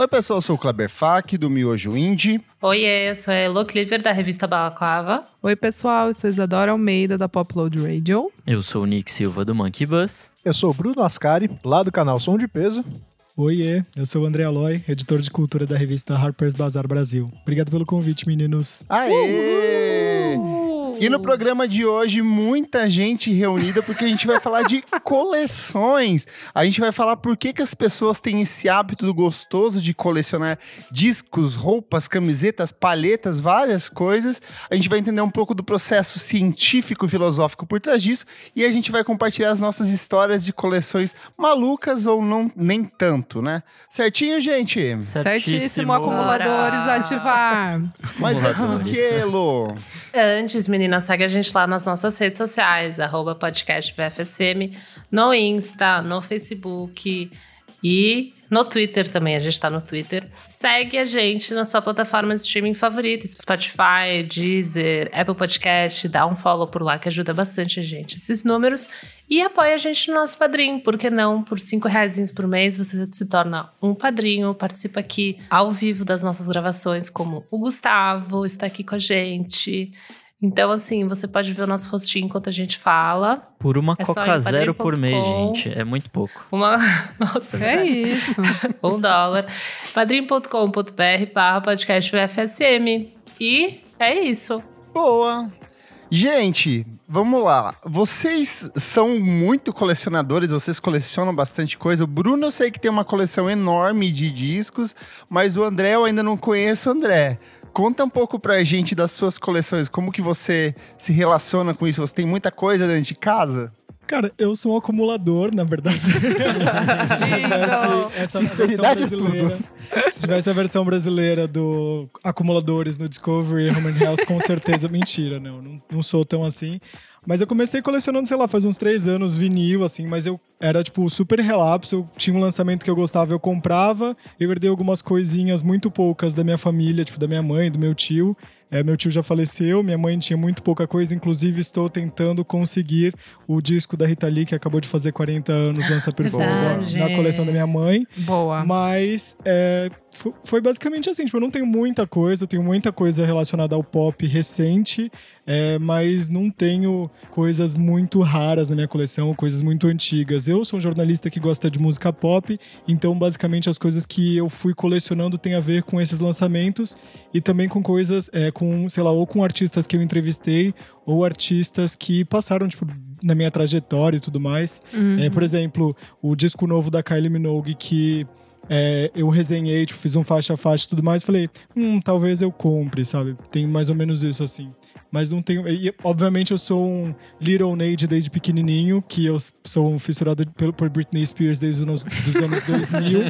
Oi, pessoal, eu sou o Kleber Fak, do Miojo Indie. Oi, eu sou a Elo Cleaver, da revista Balaclava. Oi, pessoal, eu sou Isadora Almeida, da Popload Radio. Eu sou o Nick Silva, do Monkey Bus. Eu sou o Bruno Ascari, lá do canal Som de Peso. Oiê, eu sou o André Aloy, editor de cultura da revista Harper's Bazaar Brasil. Obrigado pelo convite, meninos. Aê! E no programa de hoje, muita gente reunida, porque a gente vai falar de coleções. A gente vai falar por que, que as pessoas têm esse hábito gostoso de colecionar discos, roupas, camisetas, palhetas, várias coisas. A gente vai entender um pouco do processo científico e filosófico por trás disso. E a gente vai compartilhar as nossas histórias de coleções malucas ou não nem tanto, né? Certinho, gente? Certíssimo, Certíssimo acumuladores ativar. Mas é que, Lô? Antes, meninas segue a gente lá nas nossas redes sociais, arroba no Insta, no Facebook e no Twitter também, a gente tá no Twitter. Segue a gente na sua plataforma de streaming favorita, Spotify, Deezer, Apple Podcast, dá um follow por lá que ajuda bastante a gente. Esses números e apoia a gente no nosso padrinho, por que não? Por cinco reais por mês você se torna um padrinho, participa aqui ao vivo das nossas gravações, como o Gustavo está aqui com a gente. Então, assim, você pode ver o nosso rostinho enquanto a gente fala. Por uma é Coca Zero por mês, gente. É muito pouco. Uma. Nossa, é verdade. isso. um dólar. padrim.com.br barra podcast FSM. E é isso. Boa. Gente, vamos lá. Vocês são muito colecionadores, vocês colecionam bastante coisa. O Bruno eu sei que tem uma coleção enorme de discos, mas o André eu ainda não conheço André. Conta um pouco pra gente das suas coleções, como que você se relaciona com isso? Você tem muita coisa dentro de casa? Cara, eu sou um acumulador, na verdade. se tivesse essa Sinceridade versão brasileira, se tivesse a versão brasileira do acumuladores no Discovery Home and Health, com certeza mentira, não, não, não sou tão assim. Mas eu comecei colecionando, sei lá, faz uns três anos vinil, assim, mas eu era, tipo, super relapso. Eu tinha um lançamento que eu gostava, eu comprava. Eu herdei algumas coisinhas muito poucas da minha família, tipo, da minha mãe, do meu tio. É, meu tio já faleceu, minha mãe tinha muito pouca coisa, inclusive estou tentando conseguir o disco da Rita Lee, que acabou de fazer 40 anos, lança por na coleção da minha mãe. Boa. Mas é, foi basicamente assim, tipo, eu não tenho muita coisa, tenho muita coisa relacionada ao pop recente, é, mas não tenho coisas muito raras na minha coleção, coisas muito antigas. Eu sou um jornalista que gosta de música pop, então basicamente as coisas que eu fui colecionando tem a ver com esses lançamentos e também com coisas, é, com, sei lá, ou com artistas que eu entrevistei, ou artistas que passaram, tipo, na minha trajetória e tudo mais. Uhum. É, por exemplo, o disco novo da Kylie Minogue que é, eu resenhei, tipo, fiz um faixa a faixa e tudo mais, falei, hum, talvez eu compre, sabe? Tem mais ou menos isso assim. Mas não tenho. E, obviamente eu sou um Little Nade desde pequenininho, que eu sou um fissurado por, por Britney Spears desde os dos anos 2000.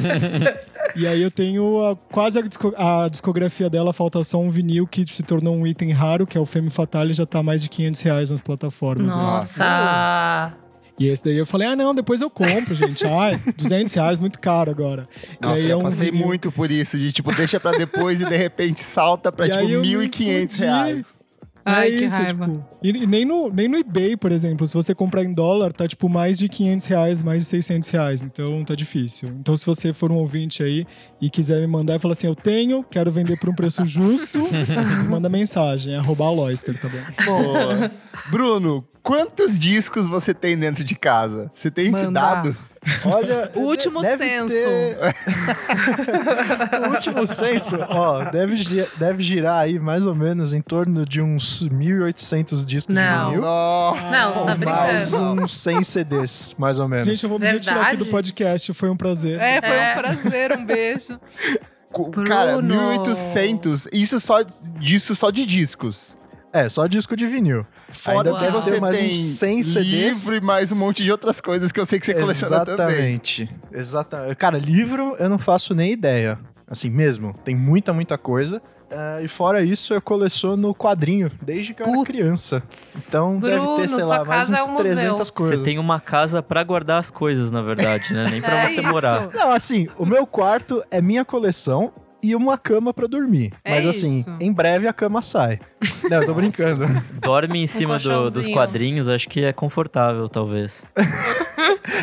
e aí eu tenho a, quase a, a, discografia dela, falta só um vinil que se tornou um item raro, que é o Femme Fatale, já tá mais de 500 reais nas plataformas. Nossa! Né? E esse daí eu falei, ah, não, depois eu compro, gente. Ai, 200 reais, muito caro agora. Nossa, eu é um passei vinil... muito por isso, de tipo, deixa pra depois e de repente salta pra, e tipo, 1.500 reais. Ai, é que isso, raiva. Tipo, e, nem, no, nem no eBay, por exemplo, se você comprar em dólar, tá tipo mais de 500 reais, mais de 600 reais. Então tá difícil. Então se você for um ouvinte aí e quiser me mandar e falar assim, eu tenho, quero vender por um preço justo, manda mensagem, é arroba Loister, tá bom? Boa. Bruno, quantos discos você tem dentro de casa? Você tem esse dado? Olha, o último censo. Ter... o último censo, ó, deve, deve girar aí mais ou menos em torno de uns 1.800 discos não. de vinil. Não, tá mais uns 100 CDs, mais ou menos. Gente, eu vou me retirar aqui do podcast, foi um prazer. É, foi é. um prazer, um beijo. Cara, 1.800, isso só disso só de discos. É, só disco de vinil. Fora Ainda deve ter mais uns 100 CDs. Livro e mais um monte de outras coisas que eu sei que você coleciona também. Exatamente. Exatamente. Cara, livro eu não faço nem ideia. Assim mesmo, tem muita, muita coisa. Uh, e fora isso, eu coleciono quadrinho desde que eu era criança. Então Bruno, deve ter, sei lá, mais uns é um 300 coisas. Você tem uma casa para guardar as coisas, na verdade, né? Nem pra é você isso. morar. Não, assim, o meu quarto é minha coleção e uma cama pra dormir. É Mas assim, isso. em breve a cama sai. Não, eu tô brincando. Dorme em cima do- dos quadrinhos, acho que é confortável, talvez.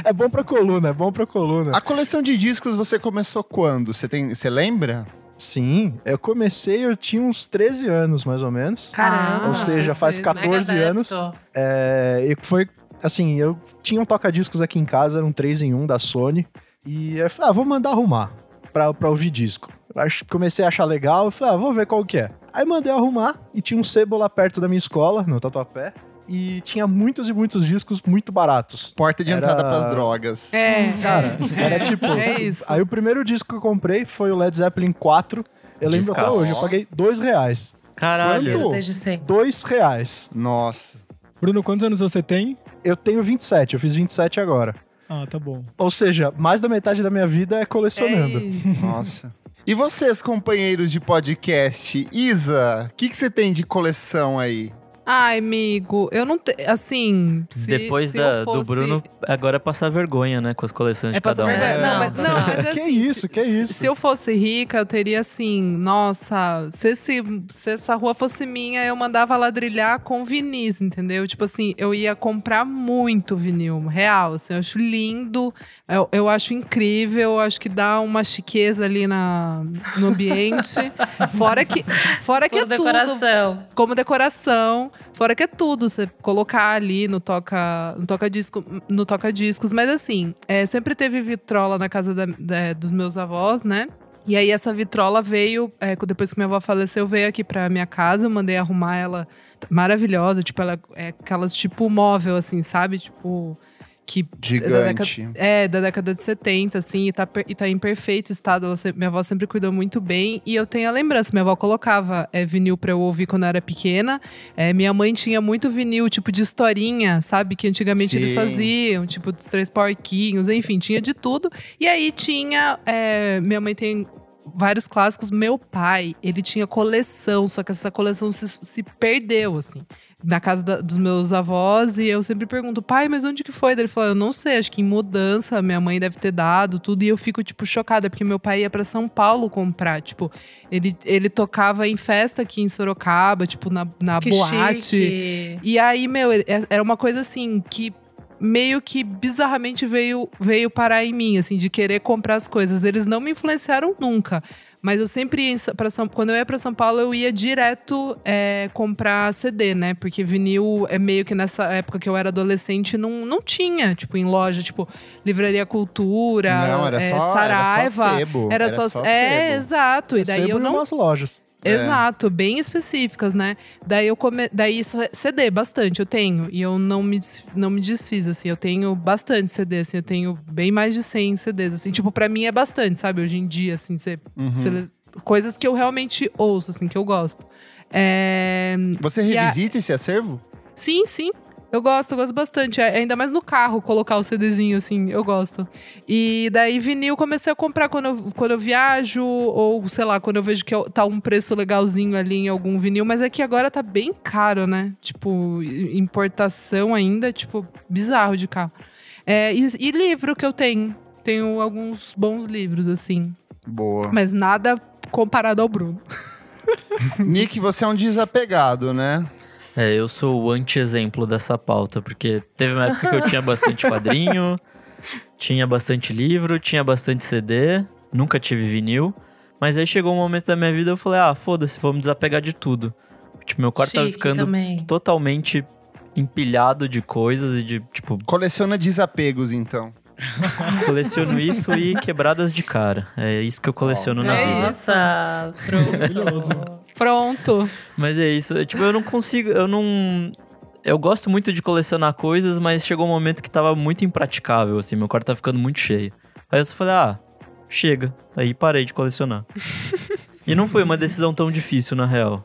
É bom pra coluna, é bom pra coluna. A coleção de discos você começou quando? Você tem, você lembra? Sim, eu comecei, eu tinha uns 13 anos, mais ou menos. Caramba. Ou seja, faz você- 14 Mega anos. É, e foi assim, eu tinha um toca-discos aqui em casa, era um 3 em 1 da Sony. E eu falei, ah, vou mandar arrumar pra, pra ouvir disco. Eu acho- comecei a achar legal, falei, ah, vou ver qual que é. Aí mandei arrumar e tinha um sebo lá perto da minha escola, no Tatuapé. E tinha muitos e muitos discos muito baratos. Porta de Era- entrada pras drogas. É, Cara, era tipo. É isso. Aí o primeiro disco que eu comprei foi o Led Zeppelin 4. Eu lembro até Descasso. hoje, eu paguei dois reais. Caralho. Quanto? Desde sempre. Dois reais. Nossa. Bruno, quantos anos você tem? Eu tenho 27, eu fiz 27 agora. Ah, tá bom. Ou seja, mais da metade da minha vida é é colecionando. isso. Nossa. E vocês, companheiros de podcast? Isa, o que, que você tem de coleção aí? Ai, amigo, eu não tenho. Assim. Se, Depois se da- fosse... do Bruno, agora é passar vergonha, né? Com as coleções É de cada um. vergonha. É, Não, mas, não, mas Que assim. isso, se- que isso? Se eu fosse rica, eu teria assim, nossa, se, esse, se essa rua fosse minha, eu mandava ladrilhar com vinis, entendeu? Tipo assim, eu ia comprar muito vinil, real, assim, eu acho lindo, eu, eu acho incrível, eu acho que dá uma chiqueza ali na, no ambiente. fora que, fora que é tudo decoração. como decoração, fora que é tudo, você colocar ali no toca, no toca disco, no toca discos, mas assim, é, sempre teve vitrola na casa da- da- dos meus avós, né? E aí essa vitrola veio, é, depois que minha avó faleceu, veio aqui pra minha casa, eu mandei arrumar ela maravilhosa, tipo, ela é aquelas tipo móvel assim, sabe? Tipo que Gigante. é, da década de 70, assim, e tá, e tá em perfeito estado. Ela minha avó sempre cuidou muito bem. E eu tenho a lembrança, minha avó colocava é, vinil pra eu ouvir quando eu era pequena. É, minha mãe tinha muito vinil, tipo de historinha, sabe? Que antigamente eles Sim. faziam, tipo dos Três Porquinhos, enfim, tinha de tudo. E aí tinha. é, minha mãe tem. Vários clássicos. Meu pai, ele tinha coleção, só que essa coleção se, se perdeu, assim na casa da- dos meus avós e eu sempre pergunto, pai, mas onde que foi? Daí Ele falou, eu não sei, acho que em mudança, minha mãe deve ter dado tudo. E eu fico, tipo, chocada, porque meu pai ia pra São Paulo comprar. Tipo, ele, ele tocava em festa aqui em Sorocaba, tipo, na, na Que boate. chique. E aí, meu, é- era uma coisa assim que meio que bizarramente veio, veio parar em mim, assim, de querer comprar as coisas. Eles não me influenciaram nunca. Mas eu sempre ia pra São Quando eu ia pra São Paulo, eu ia direto é, comprar CD, né? Porque vinil é meio que nessa época que eu era adolescente, não, não tinha, tipo, em loja, tipo, Livraria Cultura, Não, era é, só, Saraiva. era só sebo. Era só, é, sebo. exato. E daí Sebo eu não umas lojas. É. Exato, bem específicas, né? Daí eu come... daí C- CD bastante eu tenho e eu não me não me desfiz assim, eu tenho bastante CD assim, eu tenho bem mais de 100 CDs assim, tipo para mim é bastante, sabe? Hoje em dia assim, você Uhum. sele- coisas que eu realmente ouço assim, que eu gosto. É... Você E a- revisita esse acervo? Sim, sim. Eu gosto, eu gosto bastante. É, Ainda mais no carro, colocar o CDzinho, assim, eu gosto. E daí, vinil, comecei a comprar quando eu, quando eu viajo, ou sei lá, quando eu vejo que eu- tá um preço legalzinho ali em algum vinil, mas é que agora tá bem caro, né? Tipo, importação ainda, tipo, bizarro de carro. É, e, e livro que eu tenho. Tenho alguns bons livros, assim. Boa. Mas nada comparado ao Bruno. Nick, você é um desapegado, né? É, eu sou o anti-exemplo dessa pauta, porque teve uma época que eu tinha bastante quadrinho, tinha bastante livro, tinha bastante CD, nunca tive vinil. Mas aí chegou um momento da minha vida eu falei, ah, foda-se, vou me desapegar de tudo. Tipo, meu quarto tava Chique ficando também. totalmente empilhado de coisas e de, tipo, Coleciona desapegos, então. coleciono isso e quebradas de cara. É isso que eu coleciono na É vida. Nossa. Maravilhoso. Pronto. Mas é isso, é, tipo, eu não consigo, eu não... Eu gosto muito de colecionar coisas, mas chegou um momento que tava muito impraticável, assim, meu quarto tá ficando muito cheio. Aí eu só falei, ah, chega. Aí parei de colecionar. e não foi uma decisão tão difícil, na real.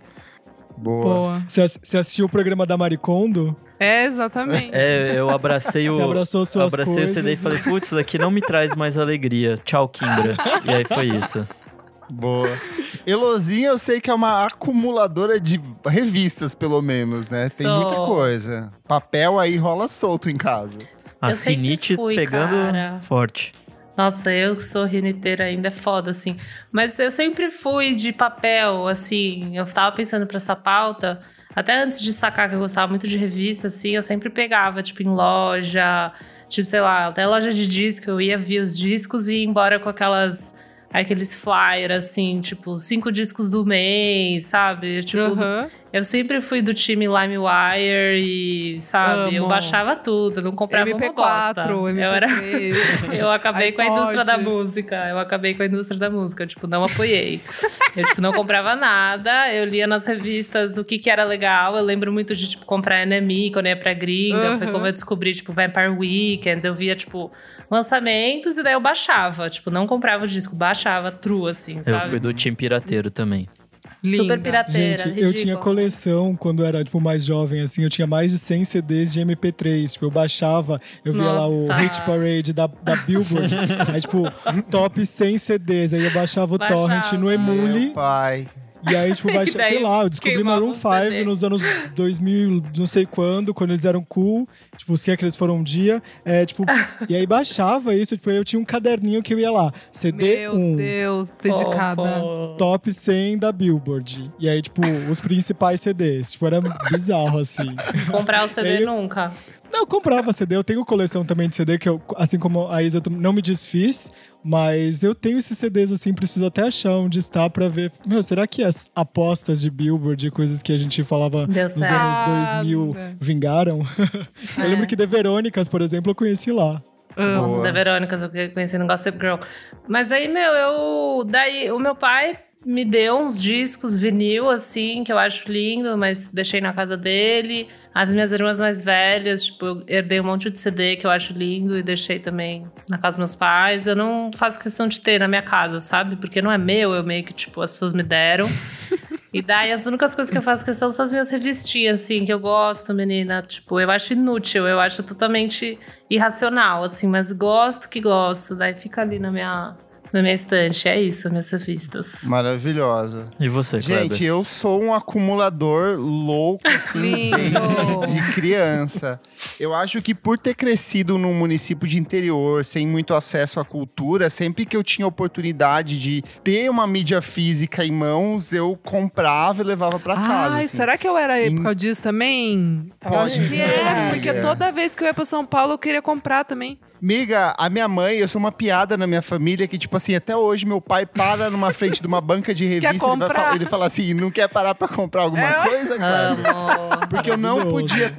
Boa. Boa. Você ass- você assistiu o programa da Maricondo? É, exatamente. É, eu abracei o... Você abraçou suas abracei coisas. o CD e falei, putz, isso daqui não me traz mais alegria. Tchau, Kimbra. e aí foi isso. Boa. Elozinha, eu sei que é uma acumuladora de revistas, pelo menos, né? Tem Sou. muita coisa. Papel aí rola solto em casa. A Eu sempre sinite fui, pegando cara. forte. Nossa, eu que sou riniteira ainda é foda, assim. Mas eu sempre fui de papel, assim. Eu tava pensando pra essa pauta. Até antes de sacar que eu gostava muito de revista, assim, eu sempre pegava, tipo, em loja, tipo, sei lá, até loja de disco, eu ia ver os discos e ia embora com aquelas. Aqueles flyers, assim, tipo, cinco discos do mês, sabe? Tipo, Aham. Eu sempre fui do time LimeWire e, sabe, eu Amo. baixava tudo, não comprava uma MP4, bosta. MP3. Eu era eu acabei com a iPod. indústria da música. Eu acabei com a indústria da música. Eu, tipo, não apoiei. eu, tipo, não comprava nada. Eu lia nas revistas o que que era legal. Eu lembro muito de, tipo, comprar NME quando eu ia pra gringa. Foi Uhum. como eu descobri, tipo, Vampire Weekend. Eu via, tipo, lançamentos e daí eu baixava. Tipo, não comprava o disco, baixava true, assim, Eu sabe? fui do time pirateiro também. Super Linda. pirateira, Gente, ridículo. eu tinha coleção quando eu era, tipo, mais jovem, assim. Eu tinha mais de 100 CDs de MP3. Tipo, eu baixava, eu via lá o Nossa. Hit Parade da, da Billboard. aí, tipo, top 100 CDs. Aí eu baixava o Baixava. torrent no Emule. Meu pai. E aí, tipo, baixa, daí sei lá, eu descobri Maroon o 5 CD. nos anos 2000, não sei quando, quando eles eram cool. Tipo, se é que eles foram um dia. É, tipo, e aí baixava isso, tipo, eu tinha um caderninho que eu ia lá. CD Meu 1, Deus, dedicada. Top 100 da Billboard. E aí, tipo, os principais CDs. Tipo, era bizarro, assim. Comprar o CD Aí- nunca. Não, eu comprava CD. Eu tenho coleção também de CD, que eu, assim como a Isa, eu não me desfiz. Mas eu tenho esses CDs, assim, preciso até achar onde está pra ver. Meu, será que as apostas de Billboard e coisas que a gente falava Deu nos certo. anos 2000 Nada. vingaram? eu É. lembro que The Verônicas, por exemplo, eu conheci lá. Nossa, Boa. da Verônica, eu conheci no Gossip Girl. Mas aí, meu, eu. Daí, o meu pai me deu uns discos vinil, assim, que eu acho lindo, mas deixei na casa dele. As minhas irmãs mais velhas, tipo, eu herdei um monte de CD que eu acho lindo e deixei também na casa dos meus pais. Eu não faço questão de ter na minha casa, sabe? Porque não é meu, eu meio que, tipo, as pessoas me deram. E daí as únicas coisas que eu faço questão são as minhas revistinhas, assim, que eu gosto, menina. Tipo, eu acho inútil, eu acho totalmente irracional, assim, mas gosto que gosto. Daí fica ali na minha, na minha estante. É isso, minhas revistas. Maravilhosa. E você, Gente, Kleber? eu sou um acumulador louco, assim, desde de criança. Eu acho que por ter crescido num município de interior, sem muito acesso à cultura, sempre que eu tinha oportunidade de ter uma mídia física em mãos, eu comprava e levava pra casa. Ai, assim. será que eu era Em- época disso também? Pode eu acho que ser, é, porque toda vez que eu ia pra São Paulo eu queria comprar também. Miga, a minha mãe, eu sou uma piada na minha família que, tipo assim, até hoje meu pai para numa frente de uma banca de revista e ele, falar- ele fala assim: não quer parar pra comprar alguma É. coisa, cara? Porque eu não podia.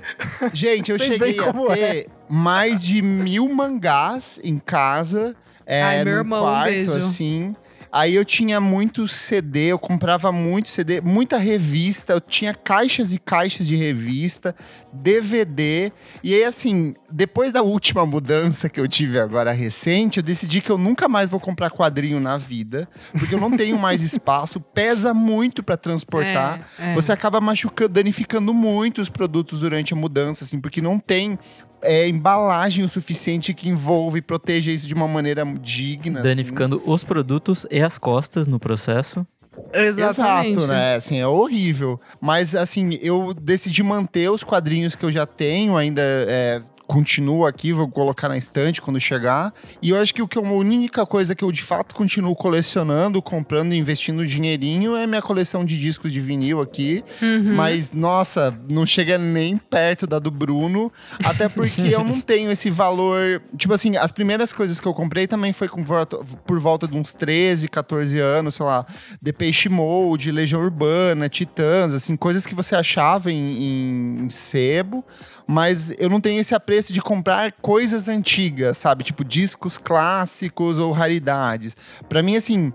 Gente, eu Sei cheguei a ter mais de mil mangás em casa. É, Ai, meu irmão, um quarto, beijo. assim. Aí eu tinha muito CD, eu comprava muito CD, muita revista, eu tinha caixas e caixas de revista, DVD. E aí, assim, depois da última mudança que eu tive agora recente, eu decidi que eu nunca mais vou comprar quadrinho na vida, porque eu não tenho mais espaço, pesa muito pra transportar. É, é. Você acaba machucando, danificando muito os produtos durante a mudança, assim, porque não tem é, embalagem o suficiente que envolve e proteja isso de uma maneira digna. assim. Danificando os produtos e as costas no processo. Exatamente. Exato, né? Assim, é horrível. Mas, assim, eu decidi manter os quadrinhos que eu já tenho, ainda é, continuo aqui, vou colocar na estante quando chegar. E eu acho que o que eu- a única coisa que eu de fato continuo colecionando, comprando investindo dinheirinho é minha coleção de discos de vinil aqui. Uhum. Mas, nossa, não chega nem perto da do Bruno. Até porque eu não tenho esse valor. Tipo assim, as primeiras coisas que eu comprei também foi com volta- por volta de uns 13, 14 anos, sei lá. Depeche Mode, Legião Urbana, Titãs, assim, coisas que você achava em, em sebo. Mas eu não tenho esse apreço de comprar coisas antigas, sabe? Tipo, discos clássicos ou raridades. Pra mim, assim.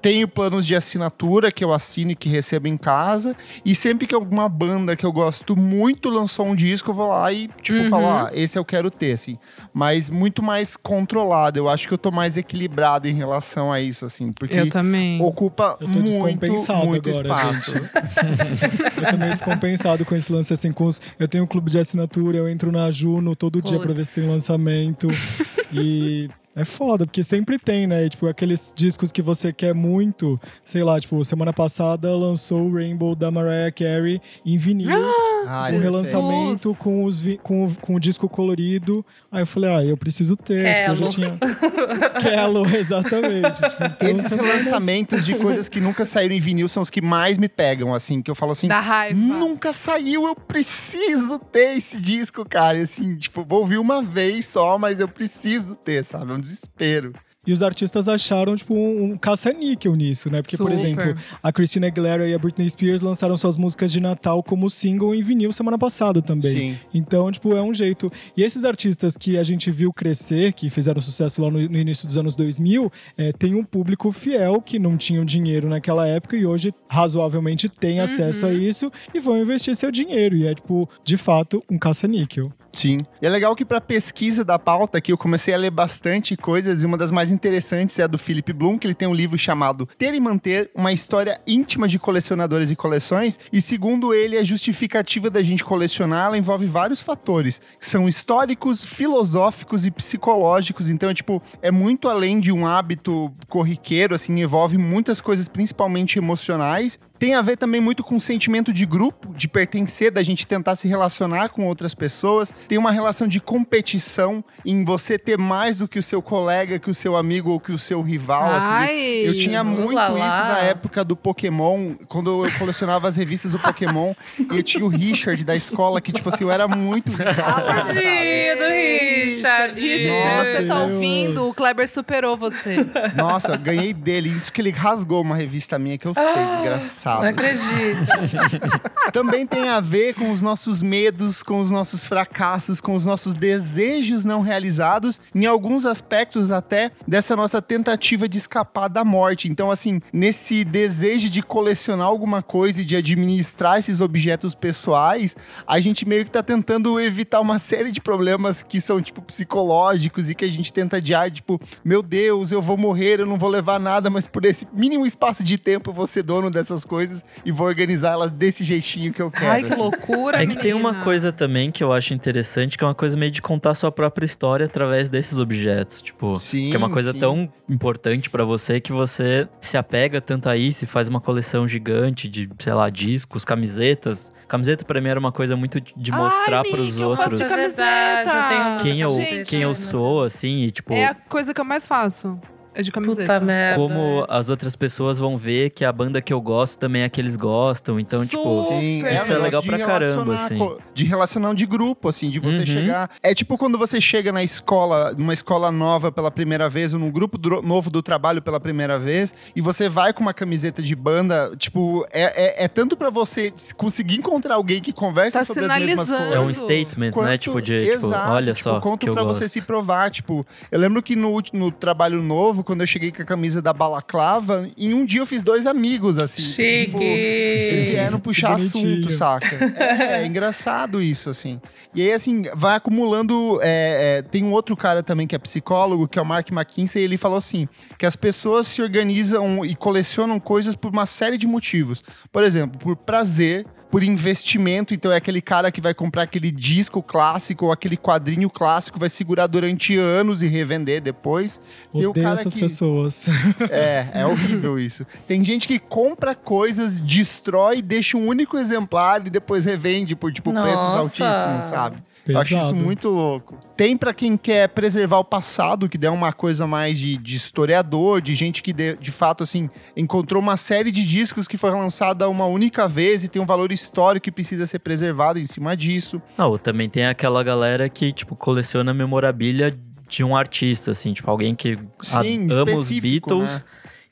Tenho planos de assinatura que eu assino e que recebo em casa. E sempre que alguma banda que eu gosto muito lançou um disco, eu vou lá e, tipo, Uhum. falo, ah, esse eu quero ter, assim. Mas muito mais controlado. Eu acho que eu tô mais equilibrado em relação a isso, assim. Porque Eu também. ocupa Eu tô muito, descompensado muito agora, espaço. Eu tô meio descompensado com esse lance assim, com os, eu tenho um clube de assinatura, eu entro na Juno todo dia pra ver se tem Puts. lançamento. e É foda, porque sempre tem, né? E, tipo, aqueles discos que você quer muito. Sei lá, tipo, semana passada lançou o Rainbow da Mariah Carey em vinil. Ah, um relançamento com, os vi- com, o- com o disco colorido. Aí eu falei, ah, eu preciso ter. porque Eu já tinha... Kello, exatamente. Tipo, então, Esses relançamentos de coisas que nunca saíram em vinil são os que mais me pegam, assim, que eu falo assim. Da raiva. Nunca saiu, eu preciso ter esse disco, cara. E, Assim, tipo, vou ouvir uma vez só, mas eu preciso ter, sabe? Desespero. E os artistas acharam, tipo, um, um caça-níquel nisso, né? Porque, por Super. exemplo, a Christina Aguilera e a Britney Spears lançaram suas músicas de Natal como single em vinil semana passada também. Sim. Então, tipo, é um jeito. E esses artistas que a gente viu crescer, que fizeram sucesso lá no, no início dos anos 2000, é, tem um público fiel que não tinham dinheiro naquela época e hoje razoavelmente tem acesso a isso e vão investir seu dinheiro. E é, tipo, de fato, um caça-níquel. Sim. E é legal que pra pesquisa da pauta aqui eu comecei a ler bastante coisas e uma das mais interessantes é a do Philip Bloom, que ele tem um livro chamado Ter e Manter, uma história íntima de colecionadores e coleções. E segundo ele, a justificativa da gente colecionar, ela envolve vários fatores, que são históricos, filosóficos e psicológicos. Então, é, tipo, é muito além de um hábito corriqueiro, assim, envolve muitas coisas, principalmente emocionais. Tem a ver também muito com o sentimento de grupo, de pertencer, da gente tentar se relacionar com outras pessoas. Tem uma relação de competição em você ter mais do que o seu colega, que o seu amigo ou que o seu rival. assim. Ai. Eu tinha muito Ulala. isso na época do Pokémon, quando eu colecionava as revistas do Pokémon. e eu tinha o Richard da escola, que, tipo assim, eu era muito rival. Tadinho Richard. Richard, se Nossa, você tá ouvindo, o Kleber superou você. Nossa, ganhei dele. Isso que ele rasgou uma revista minha que eu sei, desgraçado. Não acredito. Também tem a ver com os nossos medos, com os nossos fracassos, com os nossos desejos não realizados, em alguns aspectos até dessa nossa tentativa de escapar da morte. Então, assim, nesse desejo de colecionar alguma coisa e de administrar esses objetos pessoais, a gente meio que tá tentando evitar uma série de problemas que são, tipo, psicológicos e que a gente tenta adiar, tipo, meu Deus, eu vou morrer, eu não vou levar nada, mas por esse mínimo espaço de tempo eu vou ser dono dessas coisas e vou organizar elas desse jeitinho que eu quero. Ai, que assim. loucura, É que tem uma coisa também que eu acho interessante, que é uma coisa meio de contar sua própria história através desses objetos. Tipo, Sim, que é uma coisa sim. tão importante pra você que você se apega tanto a isso e faz uma coleção gigante de, sei lá, discos, camisetas. Camiseta pra mim era uma coisa muito de Ai, mostrar Nick, pros faço outros eu tenho uma quem eu, Gente, quem eu sou, assim, e tipo. É a coisa que eu mais faço. É de camiseta. Puta merda. Como as outras pessoas vão ver que a banda que eu gosto também é a que eles gostam. Então, tipo, Sim, Super. é, Isso um é legal pra caramba, assim. De relacionar de grupo, assim, de você Uhum. chegar. É tipo quando você chega na escola, numa escola nova pela primeira vez, ou num grupo dro- novo do trabalho pela primeira vez, e você vai com uma camiseta de banda, tipo, é, é, é tanto pra você conseguir encontrar alguém que conversa Tá sobre as mesmas coisas. é um statement, né? Quanto- Tipo, de, tipo, Exato, olha tipo, só Conto que eu pra gosto. você se provar, tipo... Eu lembro que no, no trabalho novo, quando eu cheguei com a camisa da Balaclava, em um dia eu fiz dois amigos, assim. Tipo, eles Chique. vieram puxar assunto, saca? É, é engraçado isso, assim. E aí, assim, vai acumulando. é, é, tem um outro cara também que é psicólogo, que é o Mark McKinsey, e ele falou assim: que as pessoas se organizam e colecionam coisas por uma série de motivos. Por exemplo, por prazer. Por investimento, então é aquele cara que vai comprar aquele disco clássico ou aquele quadrinho clássico, vai segurar durante anos e revender depois. Tem o Odeio cara essas que- pessoas. é, é horrível isso. Tem gente que compra coisas, destrói, deixa um único exemplar e depois revende por, tipo, preços altíssimos, sabe? Eu acho isso Pesado. muito louco. Tem pra quem quer preservar o passado, que der uma coisa mais de, de historiador, de gente que de, de fato, assim, encontrou uma série de discos que foi lançada uma única vez e tem um valor histórico que precisa ser preservado em cima disso. Não, também tem aquela galera que, tipo, coleciona memorabilia de um artista, assim, tipo, alguém que Sim, ama os Beatles né?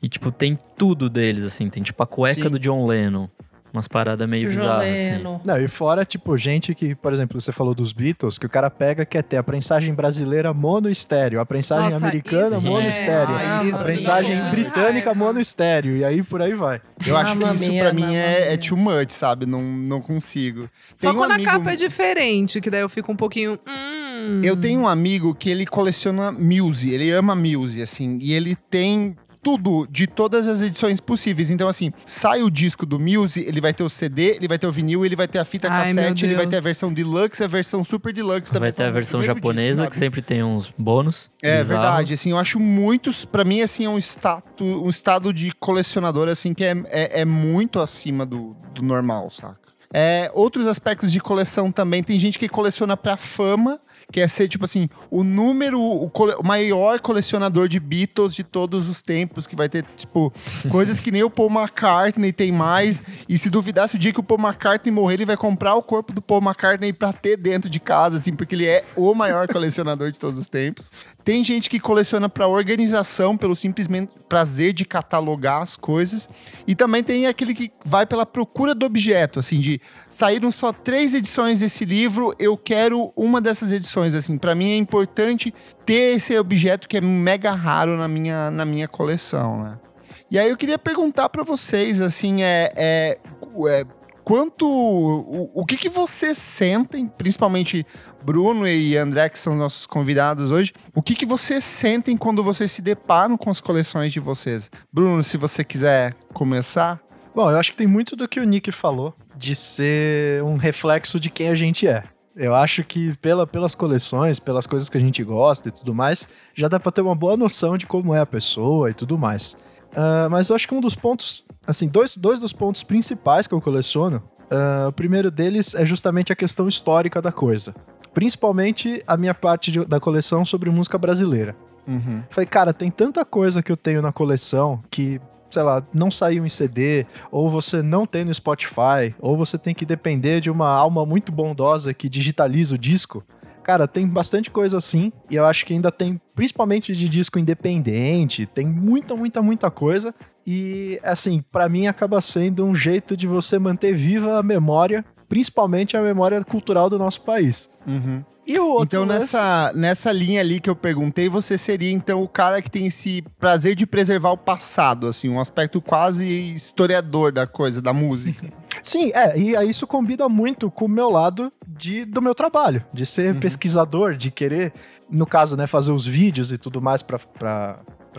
e, tipo, tem tudo deles, assim, tem tipo a cueca Sim. do John Lennon. Umas paradas meio bizarras, assim. Não, e fora, tipo, gente que, por exemplo, você falou dos Beatles, que o cara pega quer ter a prensagem brasileira mono estéreo, a prensagem Nossa, americana isso mono é- estéreo, Ah, a isso prensagem é britânica mono estéreo, e aí por aí vai. Eu acho que isso pra mim é, é too much, sabe? Não, não consigo. Só Tem um quando amigo- a capa é diferente, que daí eu fico um pouquinho. Hum. Eu tenho um amigo que ele coleciona Muse, ele ama Muse, assim, e ele tem tudo de todas as edições possíveis. Então, assim, sai o disco do Muse, ele vai ter o CD, ele vai ter o vinil, ele vai ter a fita Ai, cassete, ele vai ter a versão deluxe, a versão super deluxe também. Vai ter a versão disco, japonesa, sabe? que sempre tem uns bônus. É bizarros. verdade, assim, eu acho muitos, Pra mim, assim, é um estado, um estado de colecionador, assim, que é, é, é muito acima do, do normal, saca? É, outros aspectos de coleção também, tem gente que coleciona pra fama, que é ser, tipo assim, o número, o, cole- maior colecionador de Beatles de todos os tempos, que vai ter, tipo, coisas que nem o Paul McCartney tem mais, e se duvidasse o dia que o Paul McCartney morrer, ele vai comprar o corpo do Paul McCartney pra ter dentro de casa, assim, porque ele é o maior colecionador de todos os tempos. Tem gente que coleciona para organização, pelo simplesmente prazer de catalogar as coisas. E também tem aquele que vai pela procura do objeto, assim, de saíram só três edições desse livro, eu quero uma dessas edições, assim. Para mim é importante ter esse objeto que é mega raro na minha, na minha coleção, né? E aí eu queria perguntar para vocês, assim, é, é, é quanto o, o que que vocês sentem, principalmente Bruno e André, que são nossos convidados hoje, o que que vocês sentem quando vocês se deparam com as coleções de vocês? Bruno, se você quiser começar. Bom, eu acho que tem muito do que o Nick falou de ser um reflexo de quem a gente é. Eu acho que pela, pelas coleções, pelas coisas que a gente gosta e tudo mais, já dá pra ter uma boa noção de como é a pessoa e tudo mais. Ah, mas eu acho que um dos pontos, assim, dois, dois dos pontos principais que eu coleciono, ah, o primeiro deles é justamente a questão histórica da coisa. Principalmente a minha parte de- da coleção sobre música brasileira. Falei, cara, tem tanta coisa que eu tenho na coleção que, sei lá, não saiu em CD, ou você não tem no Spotify, ou você tem que depender de uma alma muito bondosa que digitaliza o disco. Cara, tem bastante coisa assim, e eu acho que ainda tem, principalmente de disco independente, tem muita, muita, muita coisa. E, assim, pra mim acaba sendo um jeito de você manter viva a memória, principalmente a memória cultural do nosso país. E o outro Então, lance- nessa, nessa linha ali que eu perguntei, você seria então o cara que tem esse prazer de preservar o passado, assim, um aspecto quase historiador da coisa, da música. Sim, é, e aí isso combina muito com o meu lado de, do meu trabalho, de ser pesquisador, de querer, no caso, né, fazer os vídeos e tudo mais pra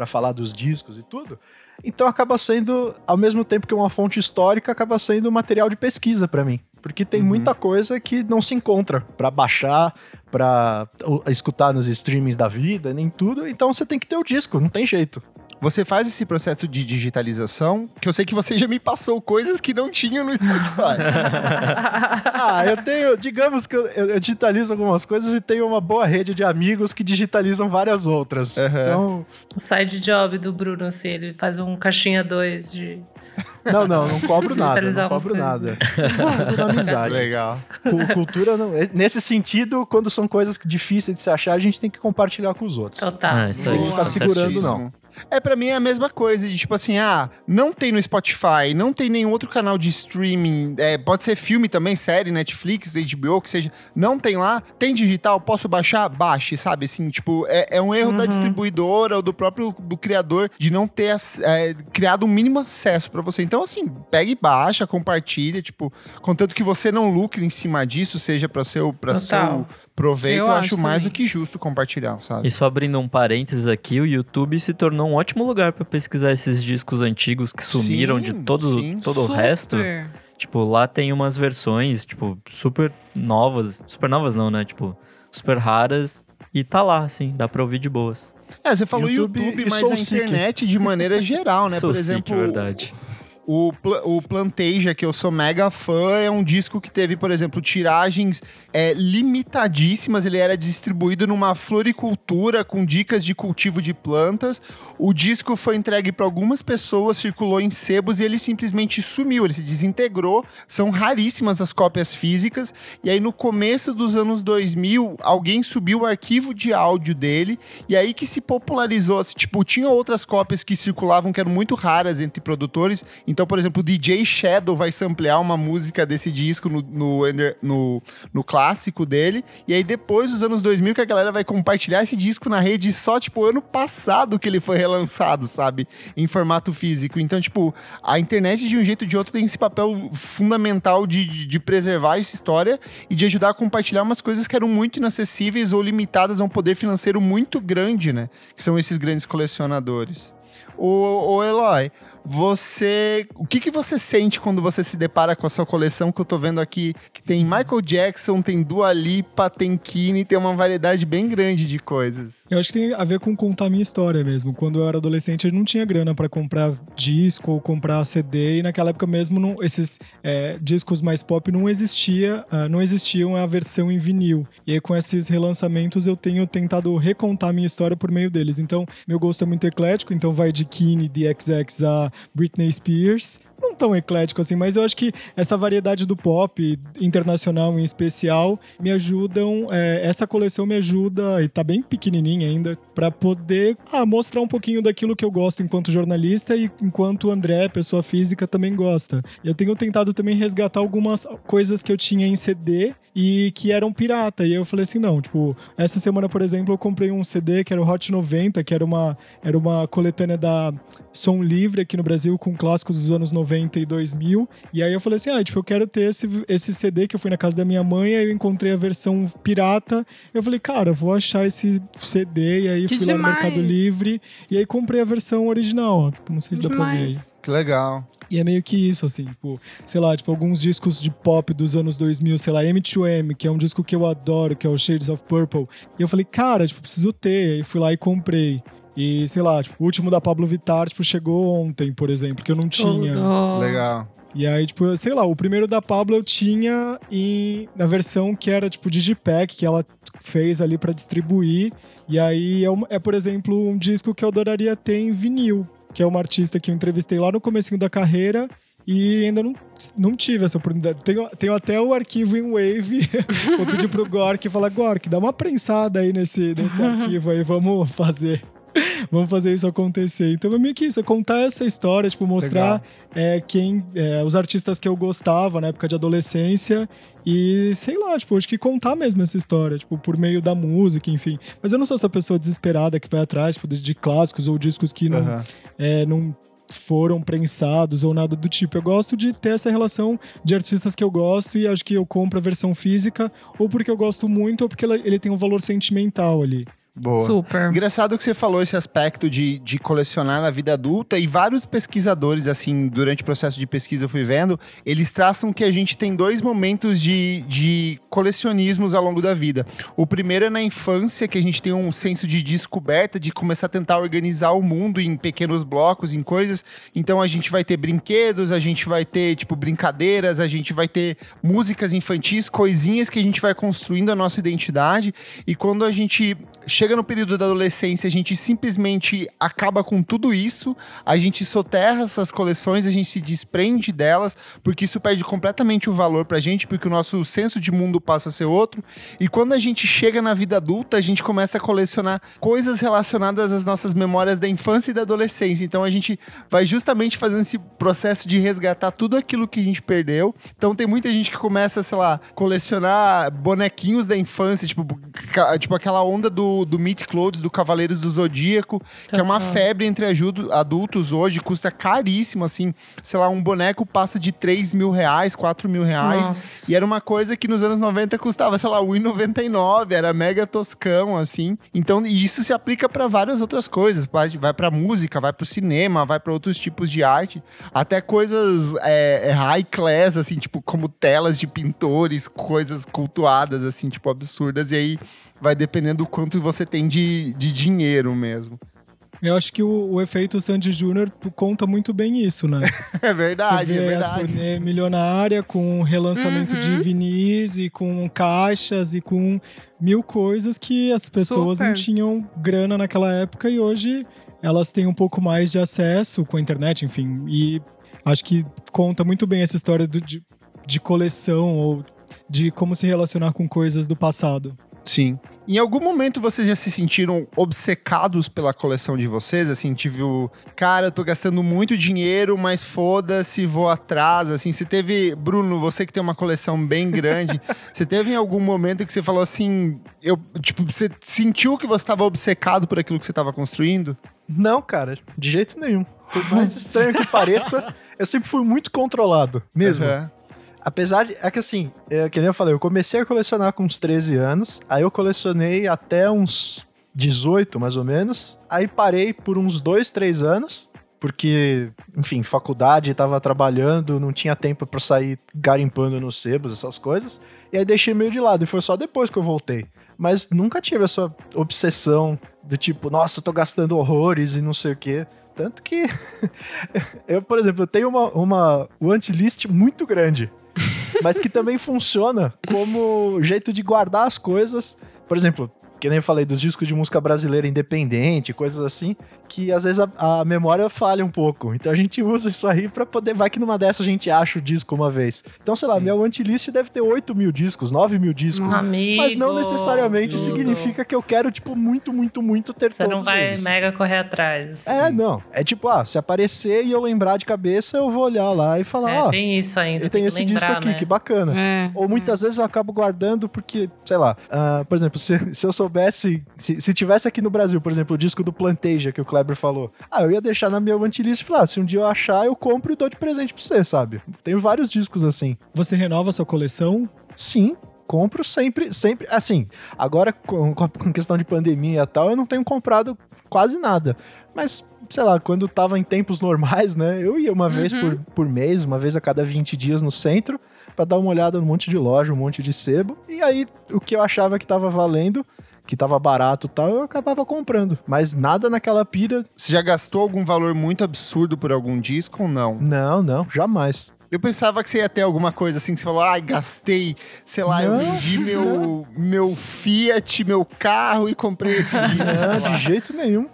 falar dos discos e tudo. Então acaba sendo, ao mesmo tempo que uma fonte histórica, acaba sendo um material de pesquisa pra mim. Porque tem muita coisa que não se encontra pra baixar, pra o- escutar nos streamings da vida, nem tudo. Então você tem que ter o disco, não tem jeito. Você faz esse processo de digitalização, que eu sei que você já me passou coisas que não tinham no Spotify. Ah, eu tenho, digamos que eu, eu digitalizo algumas coisas e tenho uma boa rede de amigos que digitalizam várias outras. Então, O side job do Bruno, assim, ele faz um caixinha 2 de. não, não, não cobro nada, não cobro nada. Tudo na amizade. Legal. Cu- Cultura não. é- Nesse sentido, quando são coisas difíceis de se achar, a gente tem que compartilhar com os outros. Total. Ah, isso aí. Não ficar segurando, não. É, pra mim é a mesma coisa, de tipo assim, ah, não tem no Spotify, não tem nenhum outro canal de streaming, é, pode ser filme também, série, Netflix, HBO, que seja, não tem lá, tem digital, posso baixar? Baixe, sabe, assim, tipo, é, é um erro da distribuidora ou do próprio do criador de não ter é, criado um mínimo acesso pra você. Então, assim, pega e baixa, compartilha, tipo, contanto que você não lucre em cima disso, seja pra seu, pra Total. seu proveito, Eu eu, acho acho mais do que justo compartilhar, sabe? E só abrindo um parênteses aqui, o YouTube se tornou um ótimo lugar pra pesquisar esses discos antigos que sumiram de Sim, todo, sim. todo o resto. Tipo, lá tem umas versões, tipo, super novas. Super novas não, né? Tipo, super raras. E tá lá, assim, dá pra ouvir de boas. É, você falou YouTube YouTube, mas a internet de maneira geral, né? Por exemplo, verdade. O, Pla- o Planteja, que eu sou mega fã, é um disco que teve, por exemplo, tiragens é, limitadíssimas. Ele era distribuído numa floricultura com dicas de cultivo de plantas. O disco foi entregue para algumas pessoas, circulou em sebos e ele simplesmente sumiu. Ele se desintegrou. São raríssimas as cópias físicas. E aí, no começo dos anos 2000, alguém subiu o arquivo de áudio dele. E aí que se popularizou. assim, Tipo, tinha outras cópias que circulavam que eram muito raras entre produtores. Então, por exemplo, o DJ Shadow vai samplear uma música desse disco no, no, no, no clássico dele. E aí, depois dos anos 2000, que a galera vai compartilhar esse disco na rede só, tipo, ano passado que ele foi relançado, sabe? Em formato físico. Então, tipo, a internet, de um jeito ou de outro, tem esse papel fundamental de, de, de preservar essa história e de ajudar a compartilhar umas coisas que eram muito inacessíveis ou limitadas a um poder financeiro muito grande, né? Que são esses grandes colecionadores. Ô, ô Eloy, você. O que, que você sente quando você se depara com a sua coleção? Que eu tô vendo aqui que tem Michael Jackson, tem Dua Lipa, tem Kine, tem uma variedade bem grande de coisas. Eu acho que tem a ver com contar a minha história mesmo. Quando eu era adolescente, eu não tinha grana para comprar disco ou comprar CD, e naquela época mesmo, não, esses é, discos mais pop não existia, uh, não existiam a versão em vinil. E aí, com esses relançamentos, eu tenho tentado recontar a minha história por meio deles. Então, meu gosto é muito eclético, então vai de Kine, de XX a Britney Spears. Não tão eclético assim, mas eu acho que essa variedade do pop internacional em especial me ajudam. É, essa coleção me ajuda, e tá bem pequenininha ainda, para poder ah, mostrar um pouquinho daquilo que eu gosto enquanto jornalista e enquanto André, pessoa física, também gosta. Eu tenho tentado também resgatar algumas coisas que eu tinha em CD e que eram pirata. E eu falei assim, não, tipo, essa semana, por exemplo, eu comprei um CD que era o Hot 90, que era uma, era uma coletânea da Som Livre aqui no Brasil com clássicos dos anos 90 e 2000. E aí eu falei assim, ah, tipo, eu quero ter esse, esse CD que eu fui na casa da minha mãe, aí eu encontrei a versão pirata. Eu falei, cara, vou achar esse CD. E aí Que fui lá no demais. Mercado Livre e aí comprei a versão original. Tipo, não sei se dá pra ver aí. Que legal. E é meio que isso, assim, tipo, sei lá, tipo, alguns discos de pop dos anos 2000, sei lá, M2M, que é um disco que eu adoro, que é o Shades of Purple. E eu falei, cara, tipo, preciso ter. Aí fui lá e comprei. E, sei lá, tipo, o último da Pablo Vittar, tipo, chegou ontem, por exemplo, que eu não tinha. Legal. E aí, tipo, eu- sei lá, o primeiro da Pablo eu tinha em, na versão que era, tipo, Digipack, que ela fez ali pra distribuir. E aí é, um- é, por exemplo, um disco que eu adoraria ter em vinil, que é uma artista que eu entrevistei lá no comecinho da carreira e ainda não, não tive essa oportunidade. Tenho, tenho até o arquivo em Wave. Vou pedir pro Gork e falar, Gork, dá uma prensada aí nesse, nesse arquivo aí, vamos fazer. Vamos fazer isso acontecer. Então é meio que isso, é contar essa história, tipo, mostrar é, quem, é, os artistas que eu gostava na época de adolescência e, sei lá, tipo, acho que contar mesmo essa história, tipo, por meio da música, enfim. Mas eu não sou essa pessoa desesperada que vai atrás, tipo, de, clássicos ou discos que não, Aham. é, não foram prensados ou nada do tipo. Eu gosto de ter essa relação de artistas que eu gosto e acho que eu compro a versão física ou porque eu gosto muito ou porque ele tem um valor sentimental ali. Boa. Super. Engraçado que você falou esse aspecto de, de colecionar na vida adulta e vários pesquisadores, assim, durante o processo de pesquisa eu fui vendo, eles traçam que a gente tem dois momentos de, de colecionismos ao longo da vida. O primeiro é na infância, que a gente tem um senso de descoberta, de começar a tentar organizar o mundo em pequenos blocos, em coisas. Então a gente vai ter brinquedos, a gente vai ter, tipo, brincadeiras, a gente vai ter músicas infantis, coisinhas que a gente vai construindo a nossa identidade. E quando a gente chega no período da adolescência, a gente simplesmente acaba com tudo isso, a gente soterra essas coleções, a gente se desprende delas, porque isso perde completamente o valor pra gente, porque o nosso senso de mundo passa a ser outro. E quando a gente chega na vida adulta, a gente começa a colecionar coisas relacionadas às nossas memórias da infância e da adolescência. Então a gente vai justamente fazendo esse processo de resgatar tudo aquilo que a gente perdeu. Então tem muita gente que começa, sei lá, colecionar bonequinhos da infância, tipo, tipo aquela onda do, do Meat Clothes, do Cavaleiros do Zodíaco, que é uma Total. febre entre adultos hoje, custa caríssimo, assim, sei lá, um boneco passa de 3 mil reais, 4 mil reais. Nossa. E era uma coisa que nos anos 90 custava, sei lá, R$1,99, era mega toscão, assim. Então, e isso se aplica para várias outras coisas. Vai, pra música, vai pro cinema, vai para outros tipos de arte. Até coisas é, é, high class, assim, tipo, como telas de pintores, coisas cultuadas, assim, tipo, absurdas. E aí vai dependendo do quanto você tem de, de dinheiro mesmo. Eu acho que o, o efeito Sandy Júnior conta muito bem isso, né? É verdade, Você é vê a verdade. turnê milionária com relançamento de vinis e com caixas e com mil coisas que as pessoas não Super. tinham grana naquela época e hoje elas têm um pouco mais de acesso com a internet, enfim. E acho que conta muito bem essa história do- de, de coleção ou de como se relacionar com coisas do passado. Sim. Em algum momento vocês já se sentiram obcecados pela coleção de vocês? Assim, tive o. Cara, eu tô gastando muito dinheiro, mas foda-se, vou atrás. Assim, você teve. Bruno, você que tem uma coleção bem grande, você teve em algum momento que você falou assim. Eu, tipo, você sentiu que você tava obcecado por aquilo que você tava construindo? Não, cara, de jeito nenhum. Por mais estranho que pareça, eu sempre fui muito controlado, mesmo. Aham. Apesar de. É que assim, é, que nem eu falei, eu comecei a colecionar com uns 13 anos, aí eu colecionei até uns 18, mais ou menos. Aí parei por uns dois, três anos. Porque, enfim, faculdade, tava trabalhando, não tinha tempo para sair garimpando nos sebos, essas coisas. E aí deixei meio de lado. E foi só depois que eu voltei. Mas nunca tive essa obsessão do tipo, nossa, eu tô gastando horrores e não sei o quê. Tanto que eu, por exemplo, eu tenho uma, uma wantlist muito grande, mas que também funciona como jeito de guardar as coisas. Por exemplo, que nem eu falei dos discos de música brasileira independente, coisas assim, que às vezes a, a memória falha um pouco. Então a gente usa isso aí pra poder. Vai que numa dessa a gente acha o disco uma vez. Então, sei lá, minha wantlist deve ter 8 mil discos, 9 mil discos. Amigo, mas não necessariamente tudo. significa que eu quero, tipo, muito, muito, muito ter Você todos não vai eles. mega correr atrás. É, não. É tipo, ah, se aparecer e eu lembrar de cabeça, eu vou olhar lá e falar, É, ó, tem isso ainda. tem que esse lembrar, disco aqui, né? que bacana. É. Ou muitas vezes eu acabo guardando porque, sei lá, ah, por exemplo, se, se eu soubesse, se, se tivesse aqui no Brasil, por exemplo, o disco do Planteja que o Kleber falou, ah, eu ia deixar na minha wantlist e falar, ah, se um dia eu achar, eu compro e dou de presente pra você, sabe? Tenho vários discos assim. Você renova a sua coleção? Sim, compro sempre, sempre. Assim, agora com, com questão de pandemia e tal, eu não tenho comprado quase nada. Mas, sei lá, quando tava em tempos normais, né? Eu ia uma vez por, por mês, uma vez a cada 20 dias no centro, pra dar uma olhada num monte de loja, um monte de sebo. E aí, o que eu achava que tava valendo. Que tava barato e tal, eu acabava comprando. Mas nada naquela pira. Você já gastou algum valor muito absurdo por algum disco ou não? Não, não, jamais. Eu pensava que você ia ter alguma coisa assim, que você falou, ai, gastei, sei lá, eu Não, vendi meu, meu Fiat, meu carro e comprei esse disco. Não, de jeito nenhum.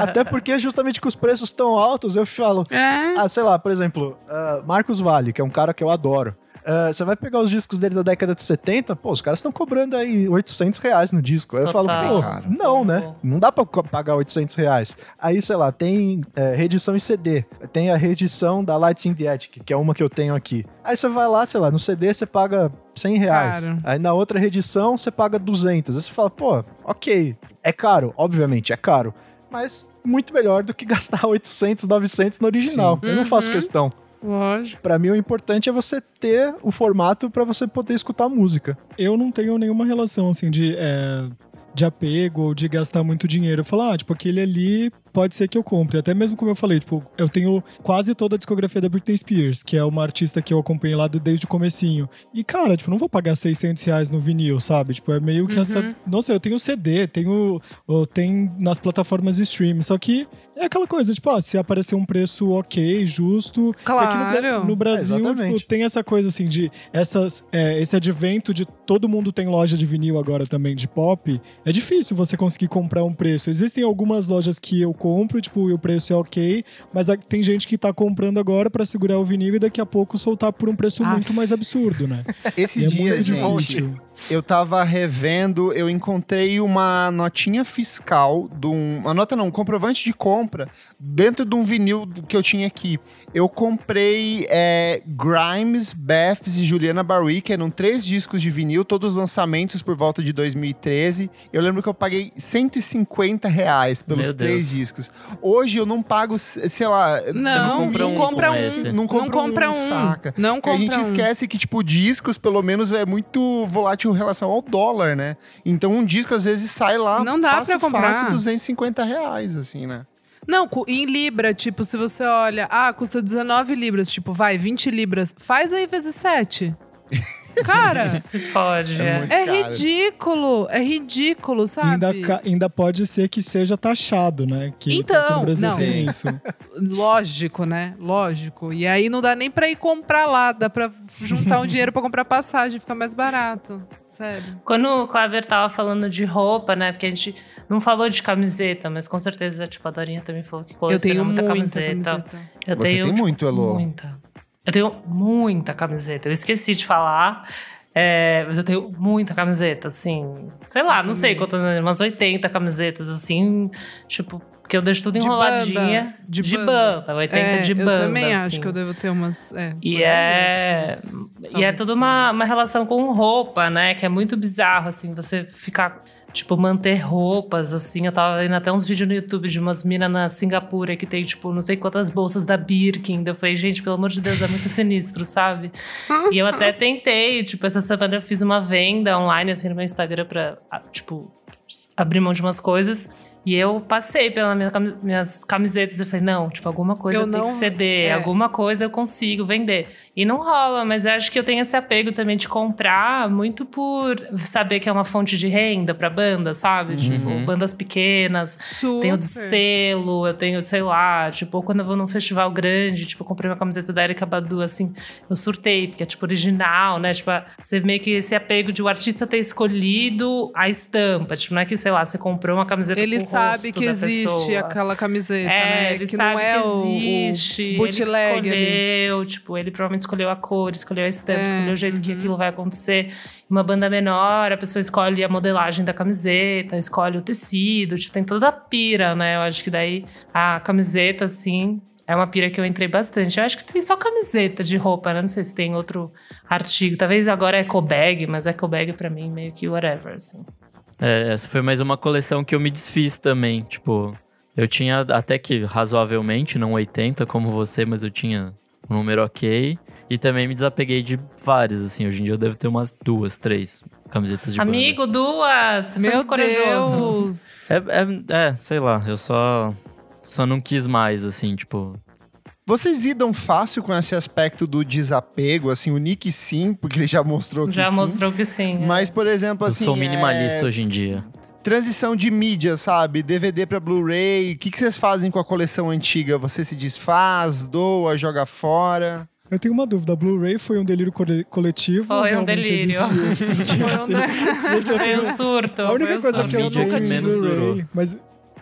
Até porque, justamente com os preços tão altos, eu falo, É. Ah, sei lá, por exemplo, ah, Marcos Vale, que é um cara que eu adoro. Ah, Você vai pegar os discos dele da década de 70, pô, os caras estão cobrando aí 800 reais no disco. Aí eu falo, pô, Cara. não, né? Não dá pra pagar 800 reais. Aí, sei lá, tem é, reedição em CD. Tem a reedição da Lights in the Attic, que é uma que eu tenho aqui. Aí você vai lá, sei lá, no CD você paga 100 reais. Aí na outra reedição você paga 200. Aí você fala, pô, ok, é caro, obviamente, é caro. Mas muito melhor do que gastar 800, 900 no original. Eu não faço questão. Lógico. Pra mim, o importante é você ter o formato pra você poder escutar música. Eu não tenho nenhuma relação, assim, de, é, de apego ou de gastar muito dinheiro. Eu falo, ah, tipo, aquele ali pode ser que eu compre. Até mesmo como eu falei, tipo, eu tenho quase toda a discografia da Britney Spears, que é uma artista que eu acompanhei lá do- desde o comecinho. E, cara, tipo, não vou pagar 600 reais no vinil, sabe? Tipo, é meio que essa... Nossa, eu tenho CD, tenho... ou Tem nas plataformas de streaming, só que é aquela coisa, tipo, ah, se aparecer um preço ok, justo... Claro. Aqui no, no Brasil, exatamente. tipo, tem essa coisa assim de essas, é, esse advento de todo mundo tem loja de vinil agora também de pop. É difícil você conseguir comprar um preço. Existem algumas lojas que eu compro, tipo, e o preço é ok, mas tem gente que tá comprando agora pra segurar o vinil e daqui a pouco soltar por um preço Aff. muito mais absurdo, né? E Esses é muito gente, difícil. Eu tava revendo, eu encontrei uma notinha fiscal, de um, uma nota não, um comprovante de compra dentro de um vinil que eu tinha aqui. Eu comprei é, Grimes, Beths e Juliana Barwick, eram três discos de vinil, todos lançamentos por volta de 2013. Eu lembro que eu paguei 150 reais pelos Meu três Deus. discos. Hoje eu não pago, sei lá... Não, compra não um compra com um. Não Não compra compra um, um. saca? Não Porque a compra gente um. esquece que, tipo, discos, pelo menos, é muito volátil em relação ao dólar, né? Então, um disco, às vezes, sai lá Não dá fácil, pra comprar. fácil, 250 reais, assim, né? Não, em Libra, tipo, se você olha, ah, custa 19 libras, tipo, vai, 20 libras, faz aí vezes 7. Cara, Se fode. É É é ridículo, é ridículo, sabe? Ainda, ainda pode ser que seja taxado, né? Que, Então, que não. isso. Lógico, né? Lógico. E aí não dá nem pra ir comprar lá, dá pra juntar um dinheiro pra comprar passagem, fica mais barato. Sério. Quando o Kleber tava falando de roupa, né? Porque a gente não falou de camiseta, mas com certeza, tipo, a Dorinha também falou que Eu coleciona tenho muita, muita camiseta. camiseta. Eu Você tenho tem tipo, muito, Elô? Muita. Eu tenho muita camiseta. Eu esqueci de falar. é, mas eu tenho muita camiseta, assim. Sei lá, não sei quantas, umas 80 camisetas, assim. Tipo, porque eu deixo tudo De enroladinha. banda, de de banda. banda. 80 É, de eu banda. também assim. acho que eu devo ter umas. É, E é, umas- e é tudo uma, uma relação com roupa, né? Que é muito bizarro, assim, você ficar, tipo, manter roupas, assim. Eu tava vendo até uns vídeos no YouTube de umas minas na Singapura que tem, tipo, não sei quantas bolsas da Birkin. Eu falei, gente, pelo amor de Deus, é muito sinistro, sabe? e eu até tentei, tipo, essa semana eu fiz uma venda online, assim, no meu Instagram pra, tipo, abrir mão de umas coisas. E eu passei pelas minhas camisetas e falei, não, tipo, alguma coisa Eu eu, tenho não- que ceder, é. alguma coisa eu consigo vender. E não rola, mas eu acho que eu tenho esse apego também de comprar muito por saber que é uma fonte de renda pra banda, sabe? Tipo, bandas pequenas, Super. tenho de selo, eu tenho, sei lá, tipo, quando eu vou num festival grande, tipo, eu comprei uma camiseta da Erika Badu, assim, eu surtei, porque é, tipo, original, né? Tipo, você meio que esse apego de o artista ter escolhido a estampa. Tipo, não é que, sei lá, você comprou uma camiseta Ele com o sabe que existe pessoa. aquela camiseta, É, né? ele que sabe não é que existe. o ele bootleg ali. escolheu, tipo, ele provavelmente escolheu a cor, escolheu a estampa, É, escolheu o jeito que aquilo vai acontecer. Uma banda menor, a pessoa escolhe a modelagem da camiseta, escolhe o tecido, tipo, tem toda a pira, né? Eu acho que daí a camiseta, assim, é uma pira que eu entrei bastante. Eu acho que tem só camiseta de roupa, né? Não sei se tem outro artigo. Talvez agora é eco bag, mas eco bag pra mim meio que whatever, assim. É, essa foi mais uma coleção que eu me desfiz também. Tipo, eu tinha até que razoavelmente, não 80 como você, mas eu tinha um número ok. E também me desapeguei de várias, assim. Hoje em dia eu devo ter umas duas, três camisetas de banda. Amigo, duas! Você foi Meu muito corajoso. Deus! É, é, é, sei lá, eu só, só não quis mais, assim, tipo. Vocês lidam fácil com esse aspecto do desapego, assim, o Nick sim, porque ele já mostrou que Já sim. mostrou que sim. é. Mas, por exemplo, Eu assim. sou minimalista é, hoje em dia. Transição de mídia, sabe? DVD pra Blu-ray. O que, que vocês fazem com a coleção antiga? Você se desfaz, doa, joga fora? Eu tenho uma dúvida. A Blu-ray foi um delírio cole- coletivo? Foi um delírio. Foi um de- Gente, eu Foi um surto. A única foi um coisa surto. que eu de menos Blu-ray, mas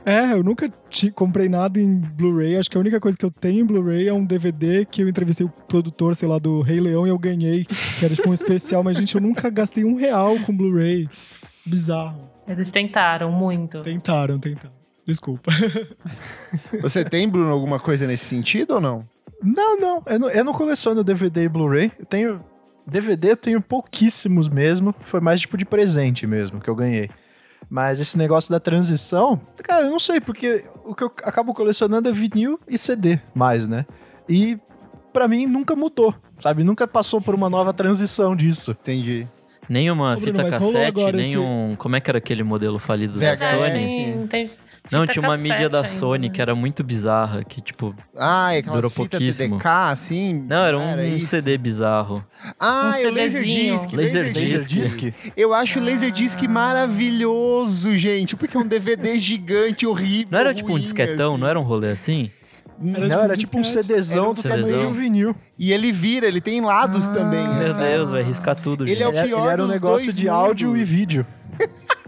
é, eu nunca ti- comprei nada em Blu-ray. Acho que a única coisa que eu tenho em Blu-ray é um DVD que eu entrevistei o produtor, sei lá, do Rei Leão e eu ganhei, que era tipo um especial. Mas, gente, eu nunca gastei um real com Blu-ray. Bizarro. Eles tentaram muito. Tentaram, tentaram. Desculpa. Você tem, Bruno, alguma coisa nesse sentido ou não? Não, não. Eu não, eu não coleciono DVD e Blu-ray. Eu tenho. DVD eu tenho pouquíssimos mesmo. Foi mais tipo de presente mesmo que eu ganhei. Mas esse negócio da transição, cara, eu não sei, porque o que eu acabo colecionando é vinil e CD mais, né? E pra mim nunca mudou, sabe? Nunca passou por uma nova transição disso. Entendi. Nem uma Ô, Bruno, fita cassete, nem esse- um. Como é que era aquele modelo falido da VHS. Verdade, Sony? tem, tem Não, fita tinha uma mídia da ainda, Sony né? que era muito bizarra, que tipo. Ah, e aquelas Durou fitas pouquíssimo. TDK, assim? Não, era um isso? CD bizarro. Ah, Um é. Laserdisc. Laserdisc. Laserdisc. Eu acho o Laserdisc maravilhoso, gente. Porque é um DVD gigante, horrível. Não era tipo um ruim, disquetão, assim. não era um rolê assim? não, era tipo um. CDzão Era um do tamanho de CDzão. um vinil. E ele vira, ele tem lados Ah. também. Meu assim. Deus, vai riscar tudo, Ele gente. é o Ele, era- pior ele era um dos negócio dois de áudio e vídeo.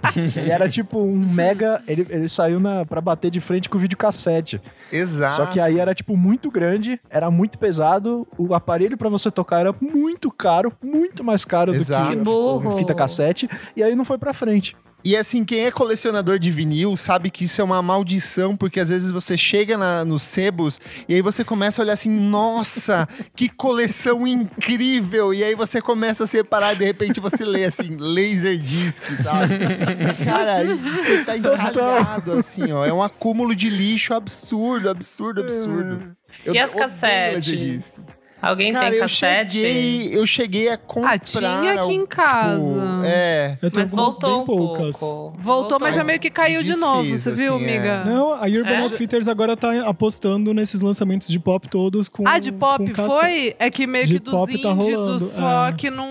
ele era tipo um mega. Ele, ele saiu na, pra bater de frente com o videocassete. Exato. Só que aí era tipo muito grande, era muito pesado, o aparelho pra você tocar era muito caro, muito mais caro Exato. do que Que burro. fita cassete, e aí não foi pra frente. E assim, quem é colecionador de vinil sabe que isso é uma maldição, porque às vezes você chega na- nos sebos e aí você começa a olhar assim, nossa, que coleção incrível! E aí você começa a separar e de repente você lê assim, Laserdisc, sabe? Cara, você tá encalhado assim, ó. É um acúmulo de lixo absurdo, absurdo, absurdo. Eu E as cassetes? Alguém Cara, tem eu cassete? cheguei, eu cheguei a comprar... Ah, tinha aqui em tipo, casa. é... Eu tenho Mas voltou bem um poucas. pouco. Voltou, mas já meio que caiu de Desfiz, novo, você viu, assim, amiga? é. Não, a Urban É. Outfitters agora tá apostando nesses lançamentos de pop todos com Ah, de pop foi? É que meio De que dos tá índios, rolando, só é. que não.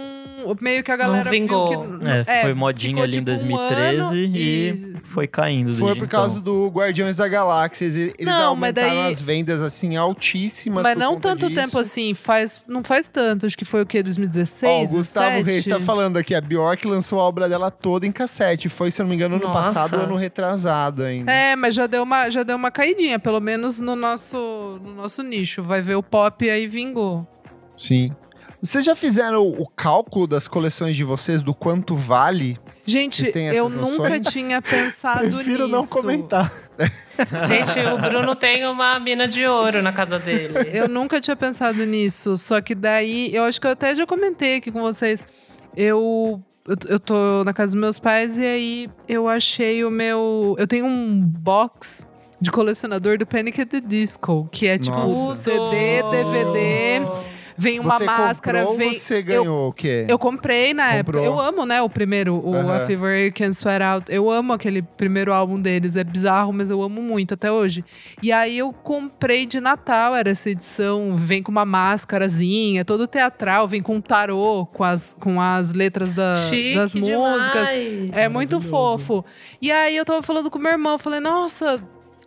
Meio que a galera vingou. viu que. É, foi modinha ali em tipo, um 2013 ano e foi caindo. Foi por causa então. do Guardiões da Galáxia. Eles Não, mas aumentaram daí- as vendas, assim, altíssimas Mas por não conta tanto disso. tempo assim, faz, não faz tanto, acho que foi o quê? 2016? Ó, o Gustavo 17? Reis tá falando aqui, a Bjork lançou a obra dela toda em cassete. Foi, se eu não me engano, ano Nossa. passado ou ano retrasado ainda. É, mas já deu uma, já deu uma caidinha, pelo menos no nosso, no nosso nicho. Vai ver o pop e aí vingou. Sim. Vocês já fizeram o cálculo das coleções de vocês, do quanto vale? Gente, eu essas nunca noções? tinha pensado Prefiro nisso. não comentar. Gente, o Bruno tem uma mina de ouro na casa dele. Eu nunca tinha pensado nisso. Só que daí, eu acho que eu até já comentei aqui com vocês. Eu, eu, eu tô na casa dos meus pais e aí eu achei o meu. Eu tenho um box de colecionador do Panic! at the Disco, que é tipo Nossa. CD, DVD. Vem uma você máscara, comprou, vem. você ganhou o quê? Eu comprei na Comprou. época. Eu amo, né, o primeiro, o Aham. A Fever You Can Sweat Out. Eu amo aquele primeiro álbum deles. É bizarro, mas eu amo muito até hoje. E aí eu comprei de Natal, era essa edição. Vem com uma máscarazinha, todo teatral, vem com um tarô, com as, com as letras da, Chique das músicas. demais. É muito fofo. E aí eu tava falando com meu irmão, eu falei, nossa,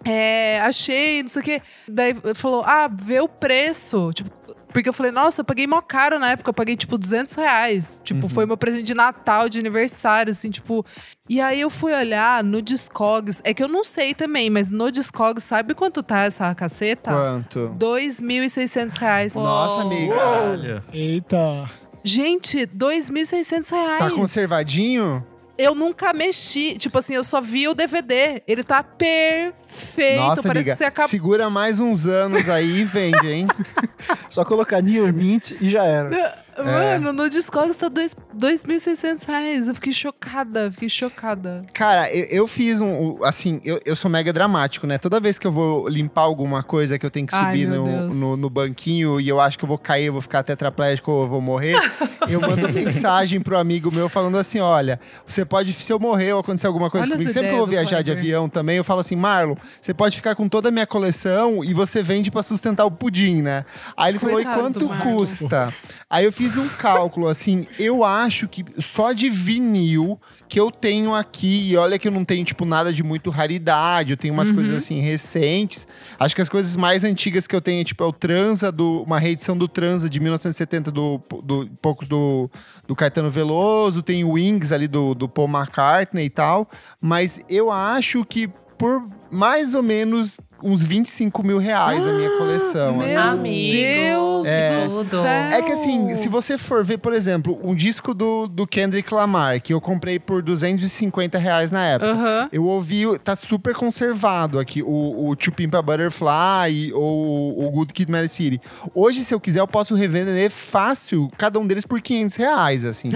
é, achei, não sei o quê. Daí ele falou, ah, vê o preço. Tipo, porque eu falei, nossa, eu paguei mó caro na época, eu paguei tipo 200 reais. Tipo, foi meu presente de Natal, de aniversário, assim, tipo. E aí eu fui olhar no Discogs, é que eu não sei também, mas no Discogs, sabe quanto tá essa caceta? Quanto? 2.600 reais. Nossa, amiga. Caralho. Eita. Gente, 2.600 reais. Tá conservadinho? Eu nunca mexi. Tipo assim, eu só vi o DVD. Ele tá perfeito. Nossa, Parece amiga. que você acabou. Segura mais uns anos aí e vende, hein? Só colocar Near Mint e já era. Mano, no Discogs tá dois- 2.600 reais. Eu fiquei chocada, fiquei chocada. Cara, eu, eu fiz um. Assim, eu, eu sou mega dramático, né? Toda vez que eu vou limpar alguma coisa que eu tenho que Ai, subir meu no, no, no banquinho e eu acho que eu vou cair, eu vou ficar tetraplégico ou eu vou morrer, eu mando mensagem pro amigo meu falando assim: olha, você pode, se eu morrer ou acontecer alguma coisa Olha comigo, sempre que eu vou viajar de avião também, eu falo assim: Marlon, você pode ficar com toda a minha coleção e você vende pra sustentar o pudim, né? Aí ele falou: e Coitado quanto Marlon. custa? Aí eu fiz um cálculo, assim, eu acho que só de vinil que eu tenho aqui, e olha que eu não tenho, tipo, nada de muito raridade, eu tenho umas coisas, assim, recentes. Acho que as coisas mais antigas que eu tenho, tipo, é o Transa, do, uma reedição do Transa de 1970, do, do poucos do, do Caetano Veloso, tem o Wings ali do, do Paul McCartney e tal, mas eu acho que por mais ou menos uns 25 mil reais a minha coleção. Meu assim. Amigo, Deus É. do céu. É que assim, se você for ver, por exemplo, um disco do, do Kendrick Lamar, que eu comprei por 250 reais na época. Eu ouvi, tá super conservado aqui, o, o To Pimp a Butterfly ou o Good Kid, Mad City. Hoje, se eu quiser, eu posso revender fácil, cada um deles por 500 reais, assim.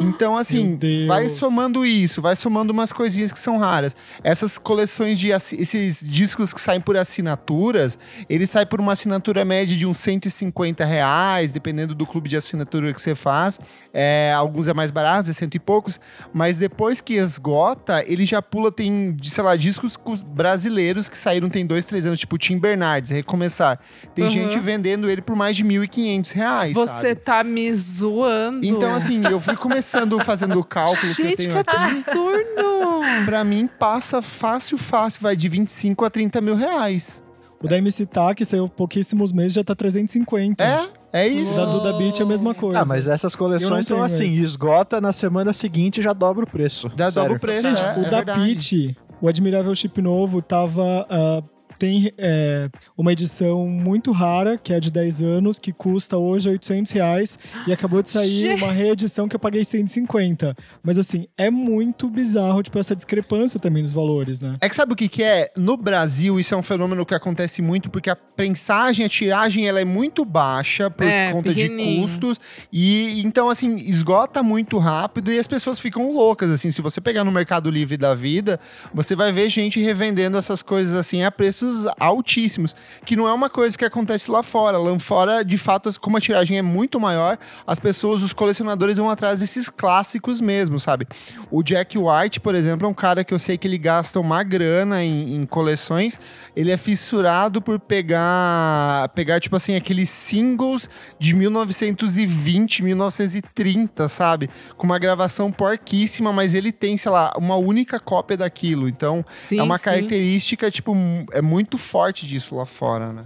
Então, assim, vai somando isso, vai somando umas coisinhas que são raras. Essas coleções de esses discos que saem por assinaturas, eles saem por uma assinatura média de uns 150 reais, dependendo do clube de assinatura que você faz. É, alguns é mais baratos, é cento e poucos, mas depois que esgota, ele já pula, tem, sei lá, discos brasileiros que saíram tem dois, três anos, tipo Tim Bernardes, Recomeçar. Tem Uhum. gente vendendo ele por mais de 1.500 reais, Você sabe? tá me zoando. Então, assim, eu fui começando fazendo o cálculo que eu Gente, tenho que aqui. absurdo! Pra mim, passa fácil, fácil. Vai de 25 a 30 mil reais. O da MC Tá, que saiu pouquíssimos meses, já tá 350. É, é O isso. da Duda Beat é a mesma coisa. Ah, mas essas coleções são assim, esse. esgota na semana seguinte e já dobra o preço. Sério. dobra o preço, Gente, é, o é da verdade. Peach, o Admirável Chip Novo, tava. ah, tem é, uma edição muito rara, que é de 10 anos, que custa hoje 800 reais. E acabou de sair Gente. uma reedição que eu paguei 150. Mas assim, é muito bizarro, tipo, essa discrepância também dos valores, né? É que sabe o que, que é? No Brasil, isso é um fenômeno que acontece muito, porque a prensagem, a tiragem, ela é muito baixa por É, conta de custos. E então, assim, esgota muito rápido e as pessoas ficam loucas. Assim, se você pegar no Mercado Livre da vida, você vai ver gente revendendo essas coisas assim a preços altíssimos. Que não é uma coisa que acontece lá fora. Lá fora, de fato, como a tiragem é muito maior, as pessoas, os colecionadores vão atrás desses clássicos mesmo, sabe? O Jack White, por exemplo, é um cara que eu sei que ele gasta uma grana em, em coleções. Ele é fissurado por pegar, pegar tipo assim, aqueles singles de 1920, 1930, sabe? Com uma gravação porquíssima, mas ele tem, sei lá, uma única cópia daquilo. Então, Sim, é uma sim. característica, tipo, é muito forte disso lá fora, né?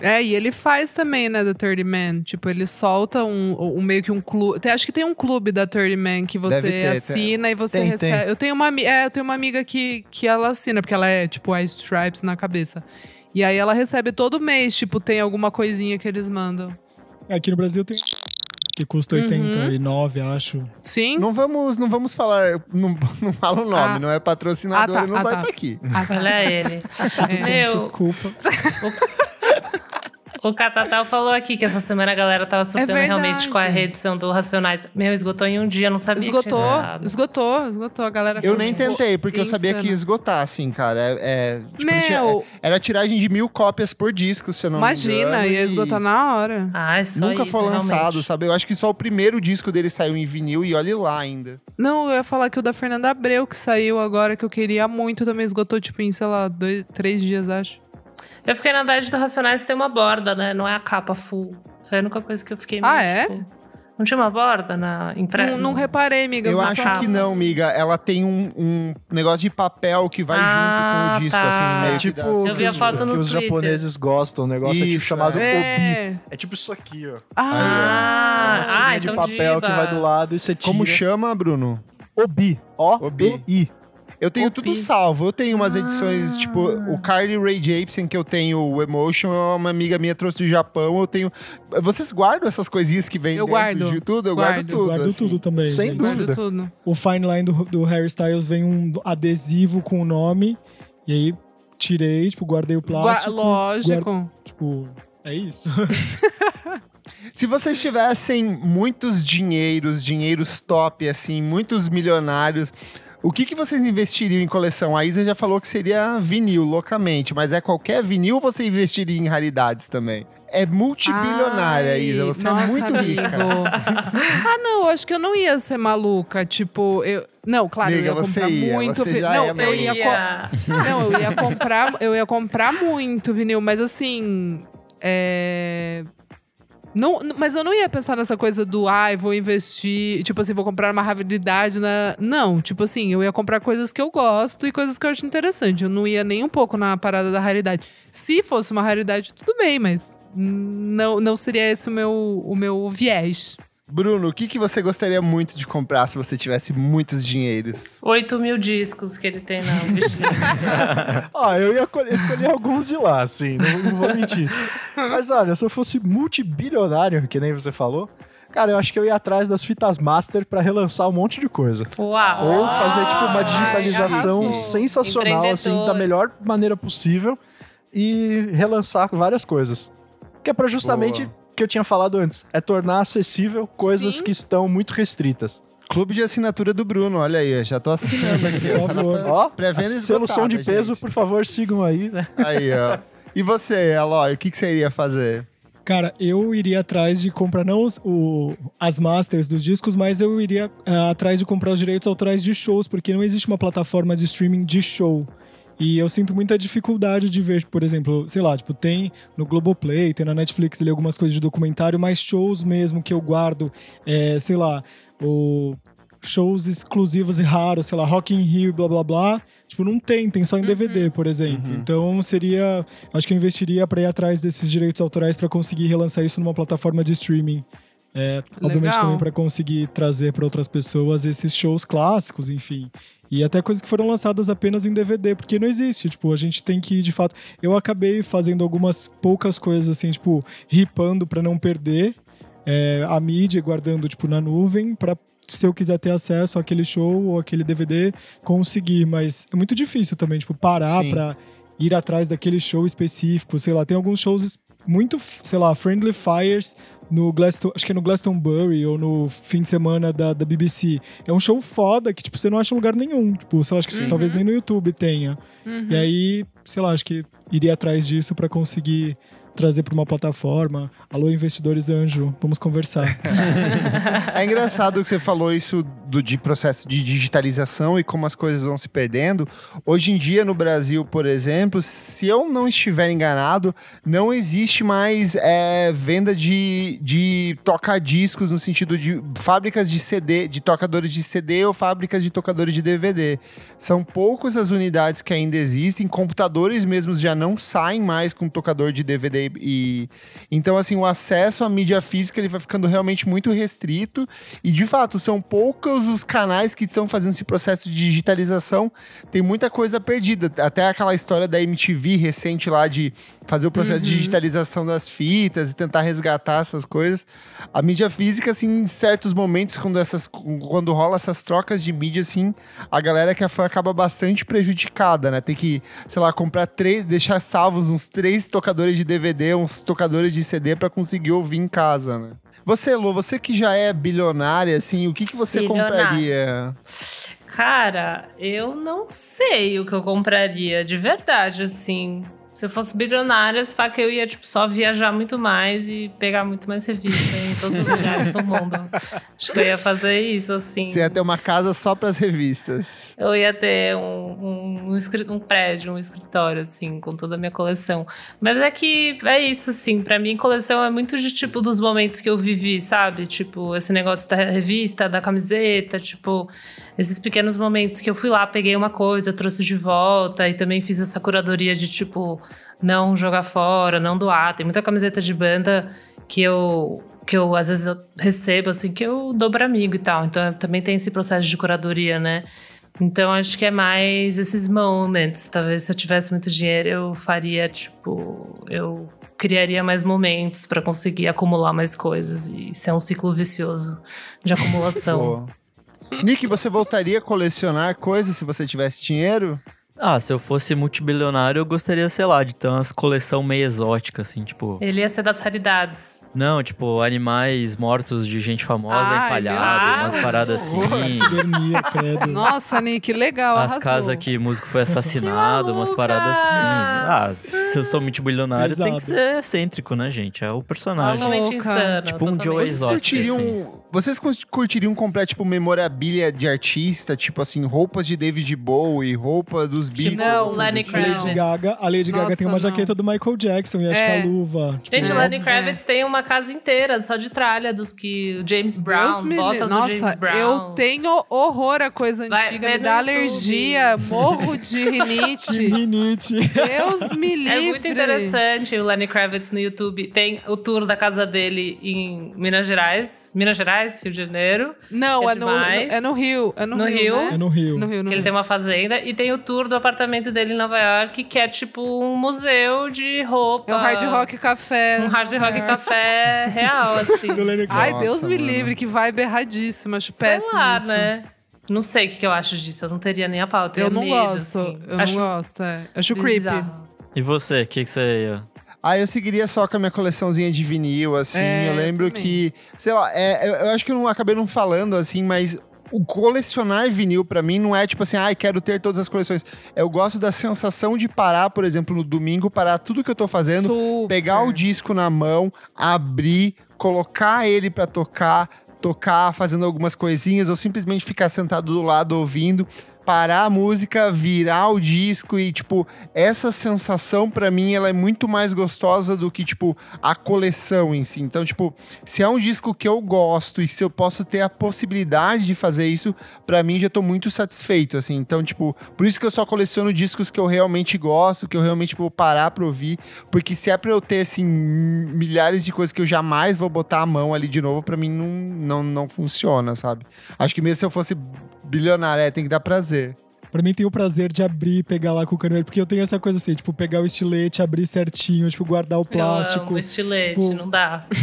É, e ele faz também, né, da 30 Man. Tipo, ele solta um, um meio que um clube. Tem- Acho que tem um clube da 30 Man que você ter, assina e você Tem, recebe. tem. Eu tenho uma, é, eu tenho uma amiga que, que ela assina, porque ela é, tipo, a Stripes na cabeça. E aí ela recebe todo mês, tipo, tem alguma coisinha que eles mandam. Aqui no Brasil tem. Que custa Uhum. 89, acho. Sim? Não vamos, não vamos falar, não, não fala o nome, Ah. não é patrocinador, Ah, tá, não ah, vai tá. estar aqui. Ah, tá. Olha ele. Meu, Desculpa. O Catatal falou aqui que essa semana a galera tava surtando verdade. realmente com a reedição do Racionais. Meu, esgotou em um dia, não sabia que Esgotou, tinha zerado. esgotou, esgotou. A galera Eu nem tipo, tentei, porque eu sabia que ia insano. esgotar, assim, cara. É, é, tipo, não tinha- Meu, era tiragem de mil cópias por disco, se eu não me imagina, engano. ia e esgotar na hora. Ah, é só Nunca isso, foi lançado, realmente. sabe? Eu acho que só o primeiro disco dele saiu em vinil e olhe lá ainda. Não, eu ia falar que o da Fernanda Abreu, que saiu agora, que eu queria muito, também esgotou, tipo, em, sei lá, dois, três dias, acho. Eu fiquei na bad do Racionais tem uma borda, né? Não é a capa full. Foi a única coisa que eu fiquei Ah, meio, é? tipo, Não tinha uma borda na impressa? Não, não reparei, amiga. Eu acho só- que não, miga. Ela tem um, um negócio de papel que vai Ah, junto com o disco, tá. assim, meio Tipo, que dá... Eu que vi a os, foto no que os Twitter. japoneses gostam, um negócio é tipo Isso, chamado obi. É. É tipo isso aqui, ó. Ah, Uma ah, tirinha então de papel que vai do lado e você tira. Como chama, Bruno? Obi. Ó, Obi. Eu tenho Opi. tudo salvo. Eu tenho umas Ah. edições, tipo, o Carly Ray Jepsen, que eu tenho o Emotion, é uma amiga minha trouxe do Japão. Eu tenho. Vocês guardam essas coisinhas que vem Eu dentro guardo. de tudo? Eu guardo, Guardo. tudo. Guardo assim. tudo também. Sem gente. dúvida. Guardo tudo. O fine line do, do Harry Styles vem um adesivo com o nome. E aí tirei, tipo, guardei o Gua- plástico. lógico. guardo- tipo, é isso. Se vocês tivessem muitos dinheiros, dinheiros top, assim, muitos milionários, o que, que vocês investiriam em coleção? A Isa já falou que seria vinil, loucamente, mas é qualquer vinil ou você investiria em raridades também? É multibilionária, Ai, Isa. Você nossa, é muito amigo. rica. ah, não, acho que eu não ia ser maluca. Tipo, eu. Não, claro, Amiga, eu ia você comprar ia, muito. você vi- já não, é eu maluca. ia, co- Não, eu ia comprar, eu ia comprar muito vinil, mas assim, é... Não, mas eu não ia pensar nessa coisa do, ai, vou investir, tipo assim, vou comprar uma raridade na. Não, tipo assim, eu ia comprar coisas que eu gosto e coisas que eu acho interessante. Eu não ia nem um pouco na parada da raridade. Se fosse uma raridade, tudo bem, mas não, não seria esse o meu, o meu viés. Bruno, o que, que você gostaria muito de comprar se você tivesse muitos dinheiros? 8 mil discos que ele tem na vestido. Ó, eu ia co- escolher alguns de lá, assim, não, não vou mentir. Mas olha, se eu fosse multibilionário, que nem você falou, cara, eu acho que eu ia atrás das fitas master pra relançar um monte de coisa. Uau! Ou fazer, tipo, uma Ai, digitalização arrasou. sensacional, assim, da melhor maneira possível e relançar várias coisas. Que é pra justamente Boa. Que eu tinha falado antes, é tornar acessível coisas Sim. que estão muito restritas. Clube de assinatura do Bruno, olha aí, eu já tô assinando aqui. Por favor. Ó, Pré-venda a selo som de peso, gente. por favor, sigam aí, né? Aí, ó. E você, Eloy, o que, que você iria fazer? Cara, eu iria atrás de comprar não os- o, as masters dos discos, mas eu iria ah, atrás de comprar os direitos autorais de shows, porque não existe uma plataforma de streaming de show. E eu sinto muita dificuldade de ver, por exemplo, sei lá, tipo, tem no Globoplay, tem na Netflix ali algumas coisas de documentário, mas shows mesmo que eu guardo, é, sei lá, o shows exclusivos e raros, sei lá, Rock in Rio, blá blá blá. Tipo, não tem, tem só em DVD, por exemplo. Então seria, acho que eu investiria para ir atrás desses direitos autorais para conseguir relançar isso numa plataforma de streaming. É, obviamente Legal. também para conseguir trazer para outras pessoas esses shows clássicos, enfim. E até coisas que foram lançadas apenas em DVD, porque não existe. Tipo, a gente tem que, de fato. Eu acabei fazendo algumas poucas coisas assim, tipo, ripando para não perder é, a mídia, guardando, tipo, na nuvem, para se eu quiser ter acesso àquele show ou aquele DVD, conseguir. Mas é muito difícil também, tipo, parar Sim. para ir atrás daquele show específico. Sei lá, tem alguns shows muito, sei lá, Friendly Fires no Glaston, acho que é no Glastonbury ou no fim de semana da, da BBC. É um show foda que, tipo, você não acha em lugar nenhum. Tipo, sei lá, acho que Uhum. talvez nem no YouTube tenha. Uhum. E aí, sei lá, acho que iria atrás disso pra conseguir trazer pra uma plataforma. Alô, investidores anjo, vamos conversar. É engraçado que você falou isso do de processo de digitalização e como as coisas vão se perdendo. Hoje em dia, no Brasil, por exemplo, se eu não estiver enganado, não existe mais é, venda de, de toca-discos no sentido de fábricas de CD, de tocadores de CD ou fábricas de tocadores de DVD. São poucas as unidades que ainda existem, computadores mesmos já não saem mais com tocador de DVD e então assim o acesso à mídia física ele vai ficando realmente muito restrito e de fato são poucos os canais que estão fazendo esse processo de digitalização. Tem muita coisa perdida, até aquela história da MTV recente lá de fazer o processo de digitalização das fitas e tentar resgatar essas coisas. A mídia física assim, em certos momentos quando essas quando rola essas trocas de mídia assim, a galera que é fã acaba bastante prejudicada, né? Tem que, sei lá, comprar três, deixar salvos uns três tocadores de DVD CD, uns tocadores de CD pra conseguir ouvir em casa, né? Você, Lu, você que já é bilionária, assim, o que, que você Bilionária. compraria? Cara, eu não sei o que eu compraria, de verdade, assim. Se eu fosse bilionária, se que eu ia, tipo, só viajar muito mais e pegar muito mais revista em todos os lugares do mundo. Acho que eu ia fazer isso, assim. Você ia ter uma casa só pras revistas. Eu ia ter um, um, um, um prédio, um escritório, assim, com toda a minha coleção. Mas é que é isso, assim. Pra mim, coleção é muito de, tipo, dos momentos que eu vivi, sabe? Tipo, esse negócio da revista, da camiseta, tipo... Esses pequenos momentos que eu fui lá, peguei uma coisa, trouxe de volta. E também fiz essa curadoria de, tipo, não jogar fora, não doar. Tem muita camiseta de banda que eu... Que eu, às vezes, eu recebo, assim, que eu dou pra amigo e tal. Então, também tem esse processo de curadoria, né? Então acho que é mais esses momentos. Talvez se eu tivesse muito dinheiro, eu faria, tipo, eu criaria mais momentos pra conseguir acumular mais coisas e ser um ciclo vicioso de acumulação. Nick, você voltaria a colecionar coisas se você tivesse dinheiro? Ah, se eu fosse multibilionário, eu gostaria, sei lá, de ter umas coleção meio exótica, assim, tipo. Ele ia ser das raridades. Não, tipo, animais mortos de gente famosa, Ai, empalhado, umas paradas assim. Nossa, Nick, legal, As arrasou. casas que o músico foi assassinado, umas paradas assim. Ah, se eu sou multibilionário, tem que Pesado. ser excêntrico, né, gente? É o personagem. Totalmente insano. Tipo um. Joe Vocês exótico, curtiriam, assim. Vocês cur- curtiriam comprar, tipo, memorabilia de artista? Tipo assim, roupas de David Bowie, roupa dos Beatles? não, Lenny A Kravitz. Lady Gaga, a Lady Gaga Nossa, tem uma não. jaqueta do Michael Jackson e acho É. que a luva. Tipo, Gente, o É, Lenny Kravitz tem uma casa inteira só de tralha dos que o James Deus Brown me bota livre. do Nossa, James Brown. eu tenho horror a coisa Vai antiga, ver me dá alergia, morro de rinite. rinite. Deus me livre. É muito interessante o Lenny Kravitz no YouTube. Tem o tour da casa dele em Minas Gerais. Minas Gerais, Rio de Janeiro. Não, É é, no, é no Rio. É no, No Rio? né? É no Rio. No Rio, no Que ele Rio. tem uma fazenda. E tem o tour do apartamento dele em Nova York, que é tipo um museu de roupa. É o Hard Rock Café. Um hard rock É. café real, assim. Ai, Nossa, Deus me mano. livre, que vibe erradíssima. Acho Sei péssimo lá, isso. né? Não sei o que, que eu acho disso. Eu não teria nem a pauta. Eu teria não medo, gosto. assim. Eu acho não gosto, é. Acho creepy. bizarro. E você, o que, que você ia? Ah, eu seguiria só com a minha coleçãozinha de vinil, assim. É, eu lembro também. que, sei lá, é, eu, eu acho que eu não acabei não falando, assim, mas o colecionar vinil pra mim não é tipo assim, ai, quero ter todas as coleções. Eu gosto da sensação de parar, por exemplo, no domingo, parar tudo que eu tô fazendo, Super. pegar o disco na mão, abrir, colocar ele pra tocar, tocar fazendo algumas coisinhas, ou simplesmente ficar sentado do lado ouvindo, parar a música, virar o disco e tipo, essa sensação pra mim ela é muito mais gostosa do que tipo a coleção em si. Então, tipo, se é um disco que eu gosto e se eu posso ter a possibilidade de fazer isso, pra mim já tô muito satisfeito assim. Então, tipo, por isso que eu só coleciono discos que eu realmente gosto, que eu realmente vou parar pra ouvir, porque se é pra eu ter assim milhares de coisas que eu jamais vou botar a mão ali de novo, pra mim não, não não funciona, sabe? Acho que mesmo se eu fosse bilionário, é, tem que dar prazer. Pra mim tem o prazer de abrir e pegar lá com o canivete, porque eu tenho essa coisa assim, tipo, pegar o estilete, abrir certinho, tipo, guardar o Eu plástico. amo estilete, Pô. não dá.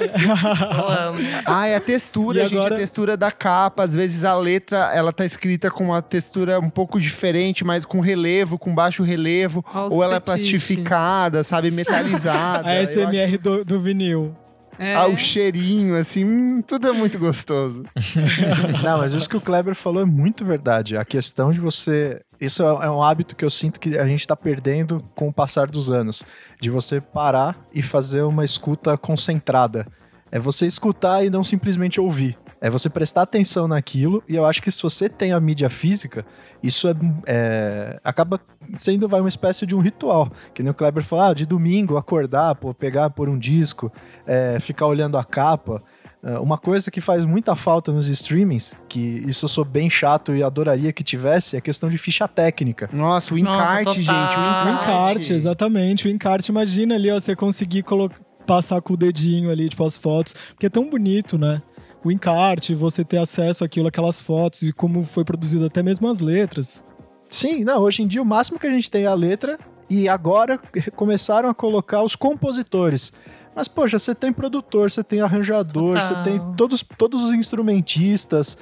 Eu amo. Ah, é a textura, E gente, agora- a textura da capa. Às vezes a letra, ela tá escrita com uma textura um pouco diferente, mas com relevo, com baixo relevo. Ou ela é plastificada, sabe, metalizada. a SMR do, do vinil. É. Ah, o cheirinho, assim, hum, tudo é muito gostoso. Não, mas isso que o Kleber falou é muito verdade. A questão de você. Isso é é um hábito que eu sinto que a gente tá perdendo com o passar dos anos. De você parar e fazer uma escuta concentrada. É você escutar e não simplesmente ouvir. É você prestar atenção naquilo. E eu acho que se você tem a mídia física, isso é, é- acaba sendo vai, uma espécie de um ritual. Que nem o Kleber falou, ah, de domingo acordar, pô, pegar por um disco, é, ficar olhando a capa. Uh, Uma coisa que faz muita falta nos streamings, que isso eu sou bem chato e adoraria que tivesse, é a questão de ficha técnica. Nossa, o Nossa, encarte, total. gente, o O encarte. encarte, exatamente. O encarte, imagina ali, ó, você conseguir colo- passar com o dedinho ali, tipo, as fotos. Porque é tão bonito, né? O encarte, você ter acesso àquilo, aquelas fotos e como foi produzido até mesmo as letras. Sim, não, hoje em dia o máximo que a gente tem é a letra e agora começaram a colocar os compositores. Mas, poxa, você tem produtor, você tem arranjador, Total. você tem todos, todos os instrumentistas.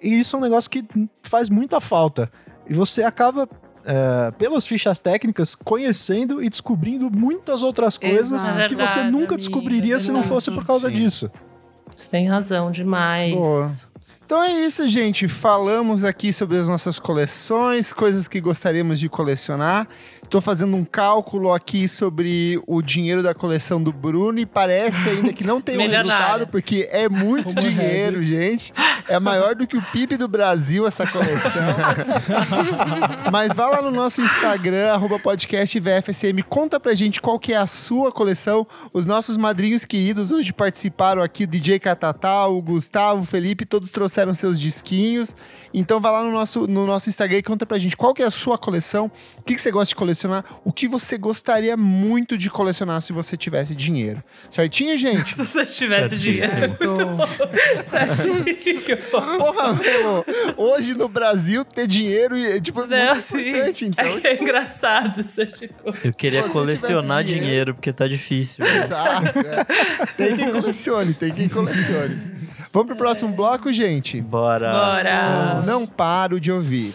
E isso é um negócio que faz muita falta. E você acaba é, pelas fichas técnicas, conhecendo e descobrindo muitas outras coisas Exato. Que você nunca amiga, descobriria se não fosse por causa Sim. disso. Você tem razão demais. Boa. Então é isso, gente. Falamos aqui sobre as nossas coleções, coisas que gostaríamos de colecionar. Estou fazendo um cálculo aqui sobre o dinheiro da coleção do Bruno e parece ainda que não tem um resultado, porque é muito Como dinheiro, gente. É maior do que o PIB do Brasil essa coleção. Mas vá lá no nosso Instagram, arroba podcast VFSM, conta pra gente qual que é a sua coleção. Os nossos madrinhos queridos hoje participaram aqui, o DJ Catatal, o Gustavo, o Felipe, todos trouxeram seus disquinhos. Então vá lá no nosso, no nosso Instagram e conta pra gente qual que é a sua coleção, o que, que você gosta de colecionar, o que você gostaria muito de colecionar se você tivesse dinheiro. Certinho, gente? Se você tivesse dinheiro. Certo. Certinho. Porra, meu, hoje no Brasil ter dinheiro é tipo, Não, muito sim. importante, então. É que é engraçado. Você, tipo, Eu queria colecionar dinheiro- dinheiro, porque tá difícil. Exato. é. Tem quem colecione, tem quem colecione. Vamos pro próximo bloco, gente? Bora. bora. Não paro de ouvir.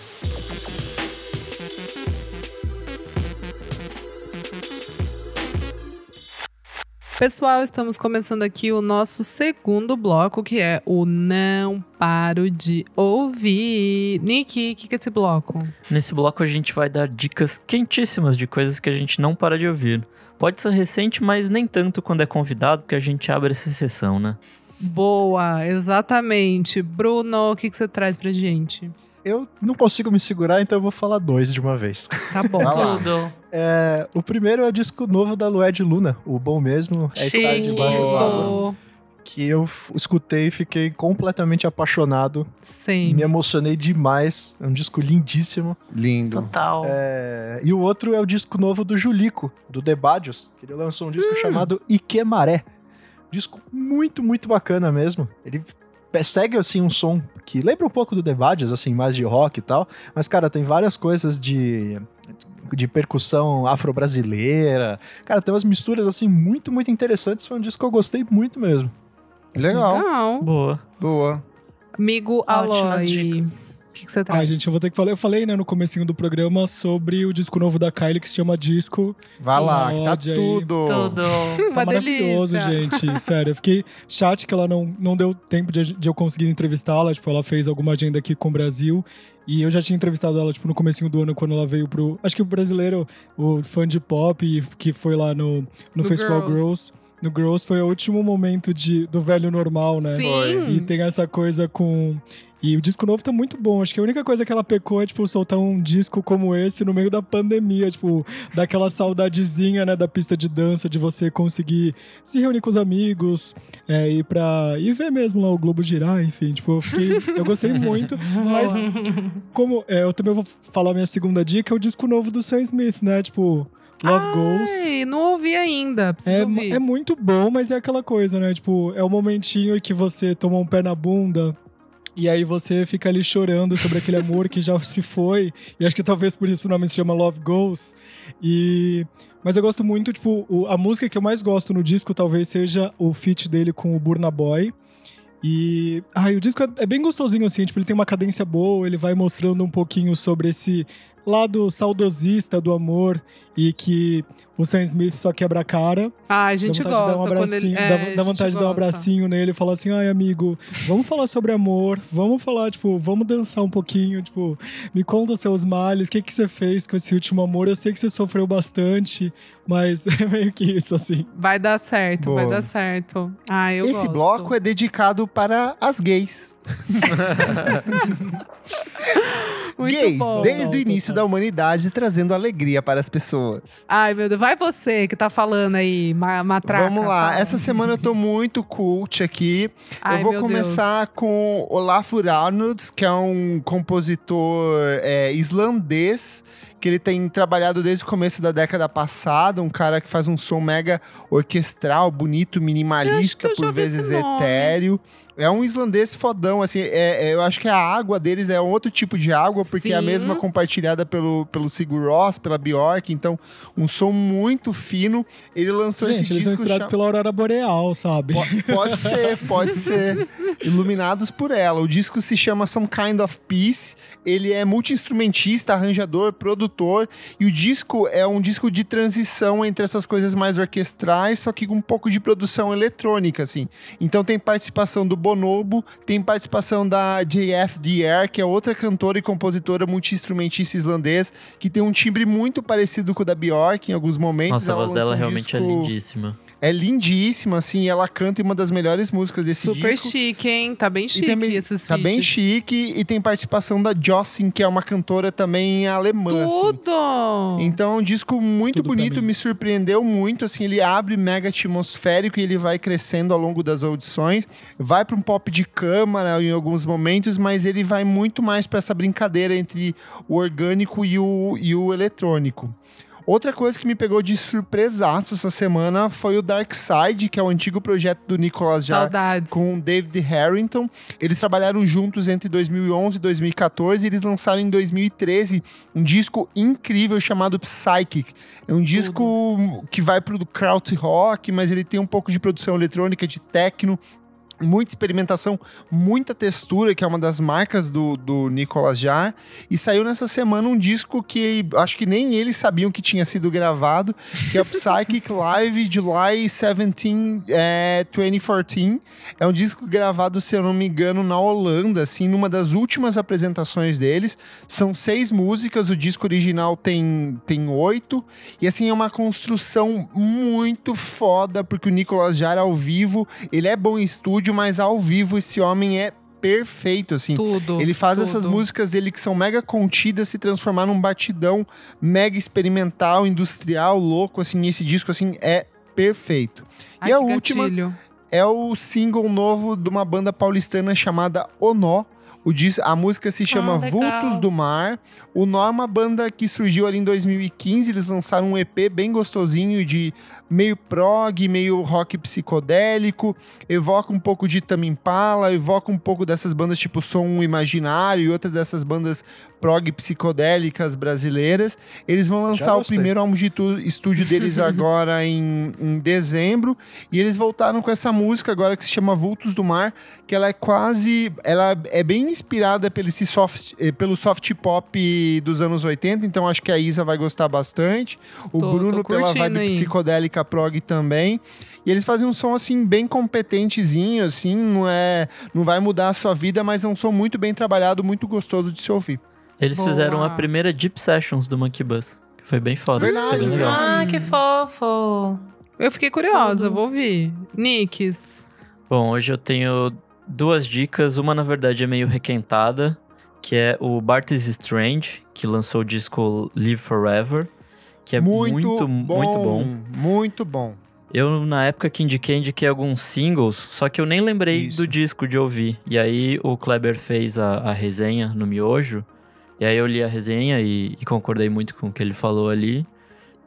Pessoal, estamos começando aqui o nosso segundo bloco, que é o Não Paro de Ouvir. Nick, o que, que é esse bloco? Nesse bloco a gente vai dar dicas quentíssimas de coisas que a gente não para de ouvir. Pode ser recente, mas nem tanto quando é convidado, porque a gente abre essa sessão, né? Boa, exatamente. Bruno, o que, que você traz pra gente? Eu não consigo me segurar, então eu vou falar dois de uma vez. Tá bom. Tudo. É, o primeiro é o disco novo da Lued Luna, o bom mesmo é estar Sim. debaixo do água. Que eu escutei e fiquei completamente apaixonado. Sim. Me emocionei demais. É um disco lindíssimo. Lindo. Total. É, E o outro é o disco novo do Julico, do Debadios, que ele lançou um disco chamado Ikemaré. Disco muito, muito bacana mesmo. Ele segue, assim, um som que lembra um pouco do Debadios, assim, mais de rock e tal. Mas, cara, tem várias coisas de, de percussão afro-brasileira. Cara, tem umas misturas, assim, muito, muito interessantes. Foi um disco que eu gostei muito mesmo. Legal. Legal. Boa. Boa. Amigo Ótimas Aloy, dicas. O que, que você Ah, traz? gente, eu vou ter que falar. Eu falei, né, no comecinho do programa sobre o disco novo da Kylie que se chama Disco. Vai Sim. lá, que tá tudo. Tudo. Uma Tá maravilhoso, delícia. gente. Sério, eu fiquei chato que ela não, não deu tempo de, de eu conseguir entrevistá-la. Tipo, ela fez alguma agenda aqui com o Brasil. E eu já tinha entrevistado ela, tipo, no comecinho do ano, quando ela veio pro... Acho que o brasileiro, o fã de pop, que foi lá no, no, No Festival Girls. Girls. No Girls foi o último momento de, do velho normal, né? Sim. E tem essa coisa com. E o disco novo tá muito bom. Acho que a única coisa que ela pecou é, tipo, soltar um disco como esse no meio da pandemia. Tipo, daquela saudadezinha, né, da pista de dança, de você conseguir se reunir com os amigos, é, ir pra. e ver mesmo lá o Globo girar, enfim. Tipo, eu fiquei. Eu gostei muito. mas, como. é, eu também vou falar minha segunda dica, é o disco novo do Sam Smith, né? Tipo, Love Goals. Ai, não ouvi ainda. Preciso É, ouvir. é muito bom, mas é aquela coisa, né? Tipo, é o momentinho em que você toma um pé na bunda e aí você fica ali chorando sobre aquele amor que já se foi. E acho que talvez por isso o nome se chama Love Goes. E... Mas eu gosto muito, tipo, o- a música que eu mais gosto no disco talvez seja o feat dele com o Burna Boy. E ai, o disco é, é bem gostosinho, assim, tipo, ele tem uma cadência boa, ele vai mostrando um pouquinho sobre esse lado saudosista do amor e que o Sam Smith só quebra a cara. Ai, a gente dá vontade gosta de dar um quando ele. É, dá, vontade de dar um gosta. abracinho nele e falar assim, ai amigo, vamos falar sobre amor, vamos falar, tipo, vamos dançar um pouquinho, tipo, me conta os seus males, o que que você fez com esse último amor? Eu sei que você sofreu bastante, mas é meio que isso, assim. Vai dar certo, Boa. vai dar certo. Ah, eu Esse gosto. bloco é dedicado para as gays. Muito gays, bom. desde o início da humanidade, trazendo alegria para as pessoas. Ai, meu Deus. Vai você que tá falando aí, ma matraca. Vamos lá, fala. essa semana eu tô muito cult aqui. Ai, eu vou começar com Olafur Arnolds, que é um compositor é, islandês, que ele tem trabalhado desde o começo da década passada, um cara que faz um som mega orquestral, bonito, minimalista, por vezes etéreo. É um islandês fodão, assim, é- é- eu acho que a água deles é outro tipo de água, porque é a Sim. mesma compartilhada pelo, pelo Sigur Rós, pela Bjork, então um som muito fino. Ele lançou Gente, esse eles são disco... inspirados cha- pela Aurora Boreal, sabe? Po- Pode ser, pode ser. Iluminados por ela. O disco se chama Some Kind of Peace. Ele é multi-instrumentista, arranjador, produtor produtor. E o disco é um disco de transição entre essas coisas mais orquestrais, só que com um pouco de produção eletrônica, assim. Então tem participação do Bonobo, tem participação da JFDR, que é outra cantora e compositora multi-instrumentista islandês, que tem um timbre muito parecido com o da Bjork em alguns momentos. Nossa, a voz dela um realmente é disco- lindíssima. É lindíssima, assim, e ela canta em uma das melhores músicas desse Super disco. chique, hein? Tá bem chique também- esses Tá bem chique e tem participação da Jossin, que é uma cantora também alemã. assim. Tudo! Então é um disco muito Tudo bonito, me surpreendeu muito, assim, ele abre mega atmosférico e ele vai crescendo ao longo das audições. Vai para um pop de câmara em alguns momentos, mas ele vai muito mais para essa brincadeira entre o orgânico e o, e o eletrônico. Outra coisa que me pegou de surpresaço essa semana foi o Dark Side, que é o antigo projeto do Nicolas Jar Saudades. com o David Harrington. Eles trabalharam juntos entre 2011 e 2014 e eles lançaram em 2013 um disco incrível chamado Psychic. É um disco que vai pro kraut rock, mas ele tem um pouco de produção eletrônica, de techno, muita experimentação, muita textura, que é uma das marcas do, do Nicolas Jar. E saiu nessa semana um disco que acho que nem eles sabiam que tinha sido gravado, que é o Psychic Live July 17, é, 2014. É um disco gravado, se eu não me engano, na Holanda, assim, numa das últimas apresentações deles. São seis músicas, o disco original tem, tem oito. E assim, é uma construção muito foda, porque o Nicolas Jar ao vivo, ele é bom em estúdio, mas ao vivo esse homem é perfeito, assim. Tudo. Ele faz tudo. essas músicas dele que são mega contidas se transformar num batidão mega experimental, industrial, louco, assim. Esse disco, assim, é perfeito. Ai, e a última gatilho. é o single novo de uma banda paulistana chamada Onó. O dis a música se chama Ah. Vultos do Mar. O Nó é uma banda que surgiu ali em 2015. Eles lançaram um EP bem gostosinho de meio prog, meio rock psicodélico. Evoca um pouco de Tame Impala, evoca um pouco dessas bandas tipo Som Imaginário e outras dessas bandas prog psicodélicas brasileiras. Eles vão lançar o primeiro álbum de estúdio deles agora em, em dezembro. E eles voltaram com essa música agora que se chama Vultos do Mar, que ela é quase. Ela é bem inspirada pelo, soft, eh, pelo soft pop dos anos 80, então acho que a Isa vai gostar bastante. O Tô- tô Bruno pela curtindo vibe aí. psicodélica prog também. E eles fazem um som assim bem competentezinho, assim, não é, não vai mudar a sua vida, mas é um som muito bem trabalhado, muito gostoso de se ouvir. Eles Boa. fizeram a primeira Deep Sessions do Monkey Bus. Que foi bem foda. Verdade, foi bem legal. Ah, que fofo. Eu fiquei curiosa, Tudo. vou ouvir. Nicks. Bom, hoje eu tenho duas dicas. Uma, na verdade, é meio requentada, que é o Bart is Strange, que lançou o disco Live Forever, que é muito, muito, bom. Muito bom. Eu, na época que indiquei, indiquei alguns singles, só que eu nem lembrei Isso. do disco de ouvir. E aí o Kleber fez a, a resenha no Miojo, e aí eu li a resenha e, e concordei muito com o que ele falou ali.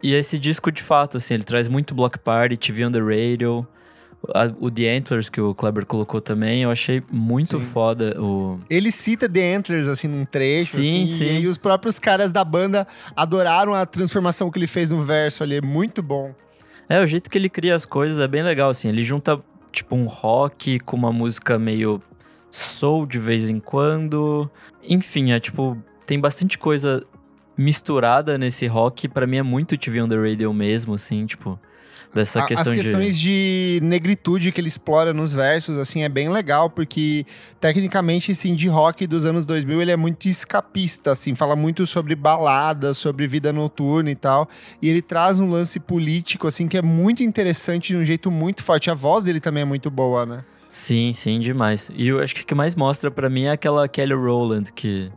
E esse disco, de fato, assim, ele traz muito Block Party, TV on the Radio, a- o The Antlers, que o Kleber colocou também, eu achei muito Sim. foda o... Ele cita The Antlers, assim, num trecho. Sim, assim, sim. E os próprios caras da banda adoraram a transformação que ele fez no verso ali. É muito bom. É, o jeito que ele cria as coisas é bem legal, assim. Ele junta, tipo, um rock com uma música meio soul de vez em quando. Enfim, é tipo, tem bastante coisa misturada nesse rock. Pra mim é muito TV on the Radio mesmo, assim, tipo, dessa A- questão As de. questões de... negritude que ele explora nos versos, assim, é bem legal, porque tecnicamente esse indie rock dos anos 2000, ele é muito escapista, assim, fala muito sobre baladas, sobre vida noturna e tal, e ele traz um lance político, assim, que é muito interessante de um jeito muito forte. A voz dele também é muito boa, né? Sim, sim, demais. E eu acho que o que mais mostra pra mim é aquela Kelly Rowland, que.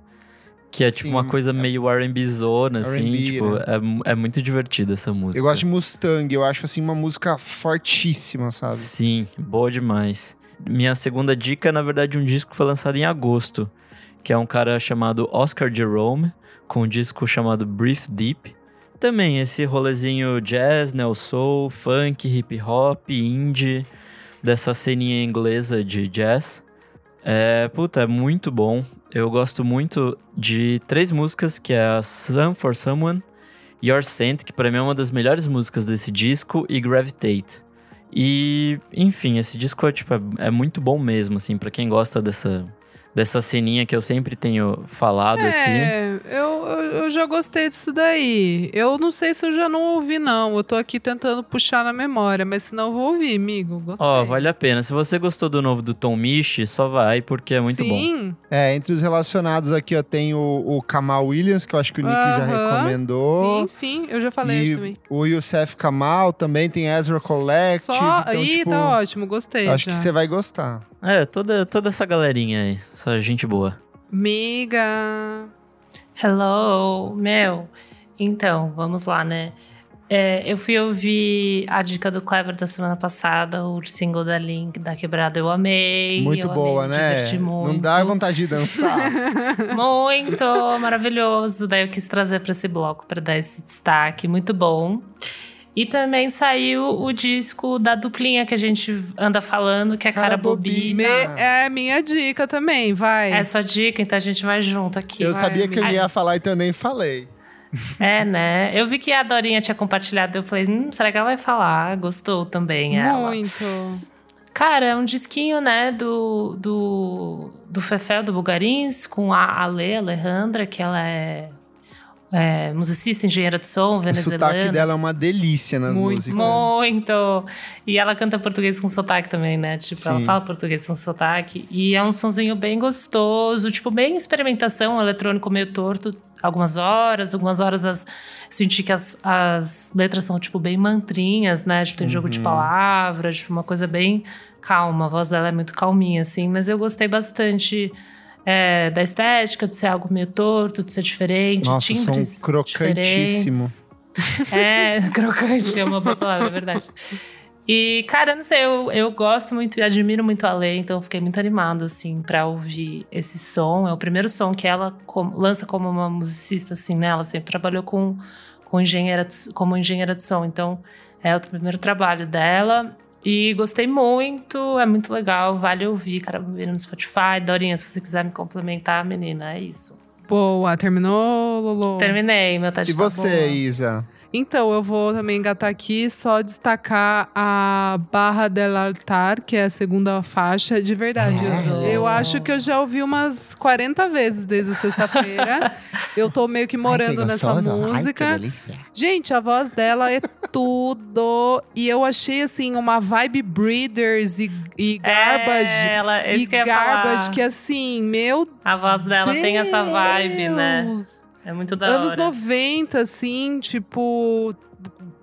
Que é tipo Sim, uma coisa meio R&B zona, assim, tipo, né? é, é muito divertida essa música. Eu gosto de Mustang, eu acho, assim, uma música fortíssima, sabe? Sim, boa demais. Minha segunda dica é, na verdade, um disco que foi lançado em agosto, que é um cara chamado Oscar Jerome, com um disco chamado Brief Deep. Também esse rolezinho jazz, neo soul, funk, hip hop, indie, dessa ceninha inglesa de jazz. É, puta, é muito bom. Eu gosto muito de três músicas, que é a Sun for Someone, Your Scent, que pra mim é uma das melhores músicas desse disco, e Gravitate. E, enfim, esse disco é, tipo, é, é muito bom mesmo, assim, pra quem gosta dessa, dessa ceninha que eu sempre tenho falado aqui. Eu, eu, eu já gostei disso daí. Eu não sei se eu já não ouvi, não. Eu tô aqui tentando puxar na memória, mas se não, eu vou ouvir, amigo. Gostei. Ó, vale a pena. Se você gostou do novo do Tom Misch, só vai, porque é muito bom. Sim. É, entre os relacionados aqui, ó, tem o, o Kamal Williams, que eu acho que o Nick já Aham. recomendou. Sim, sim. Eu já falei e também. o Youssef Kamal também tem Ezra Collective. Só... então, Ih, tipo, tá ótimo. Gostei acho já. que você vai gostar. É, toda, toda essa galerinha aí. Essa gente boa. Miga. Hello, meu. Então, vamos lá, né? É, eu fui ouvir a dica do Kleber da semana passada, o single da Link da Quebrada, eu amei. Muito eu boa, amei, me né? diverti muito. Não dá vontade de dançar. Muito maravilhoso. Daí eu quis trazer para esse bloco para dar esse destaque, muito bom. E também saiu o disco da duplinha que a gente anda falando, que é Cara Cara, Bobina. Me- é minha dica também, vai. É sua dica, então a gente vai junto aqui. eu vai, sabia que eu amiga. ia falar, então eu nem falei. É, né? Eu vi que a Dorinha tinha compartilhado, eu falei, hum, será que ela vai falar? Gostou também ela. Muito. Cara, é um disquinho, né, do, do, do Fefel, do Bulgarins, com a Ale, Alejandra, que ela é, é musicista, engenheira de som, O venezuelana. sotaque dela é uma delícia nas Muito. músicas. Muito! E ela canta português com sotaque também, né? Tipo, ela Sim. fala português com sotaque. E é um sonzinho bem gostoso, tipo, bem experimentação, um eletrônico meio torto. Algumas horas, algumas horas as, senti que as, as letras são, tipo, bem mantrinhas, né? Tipo, tem jogo de palavras, tipo, uma coisa bem calma. A voz dela é muito calminha, assim. Mas eu gostei bastante é, da estética, de ser algo meio torto, de ser diferente, Nossa, timbres crocantíssimo. diferentes. É, crocante é uma boa palavra, é verdade. E, cara, não sei, eu, eu gosto muito e admiro muito a Lei, então eu fiquei muito animada, assim, pra ouvir esse som. É o primeiro som que ela com- lança como uma musicista, assim, né? Ela sempre trabalhou com, com engenheira como engenheira de som, então é o primeiro trabalho dela. E gostei muito, é muito legal, vale ouvir, cara, ouvir no Spotify. Dorinha, se você quiser me complementar, menina, é isso. Boa, terminou, Lolo? Terminei, meu teste E tá você, boa. Isa? Então, eu vou também engatar aqui, só destacar a Barra del Altar, que é a segunda faixa. De verdade, eu, eu acho que eu já ouvi umas 40 vezes desde a sexta-feira. eu tô meio que morando nessa música. Gente, a voz dela é tudo. E eu achei, assim, uma vibe Breeders e, e Garbage. É, ela, e que Garbage, falar. que assim, meu A voz dela tem essa vibe, né? É muito da Anos hora. 90, assim, tipo.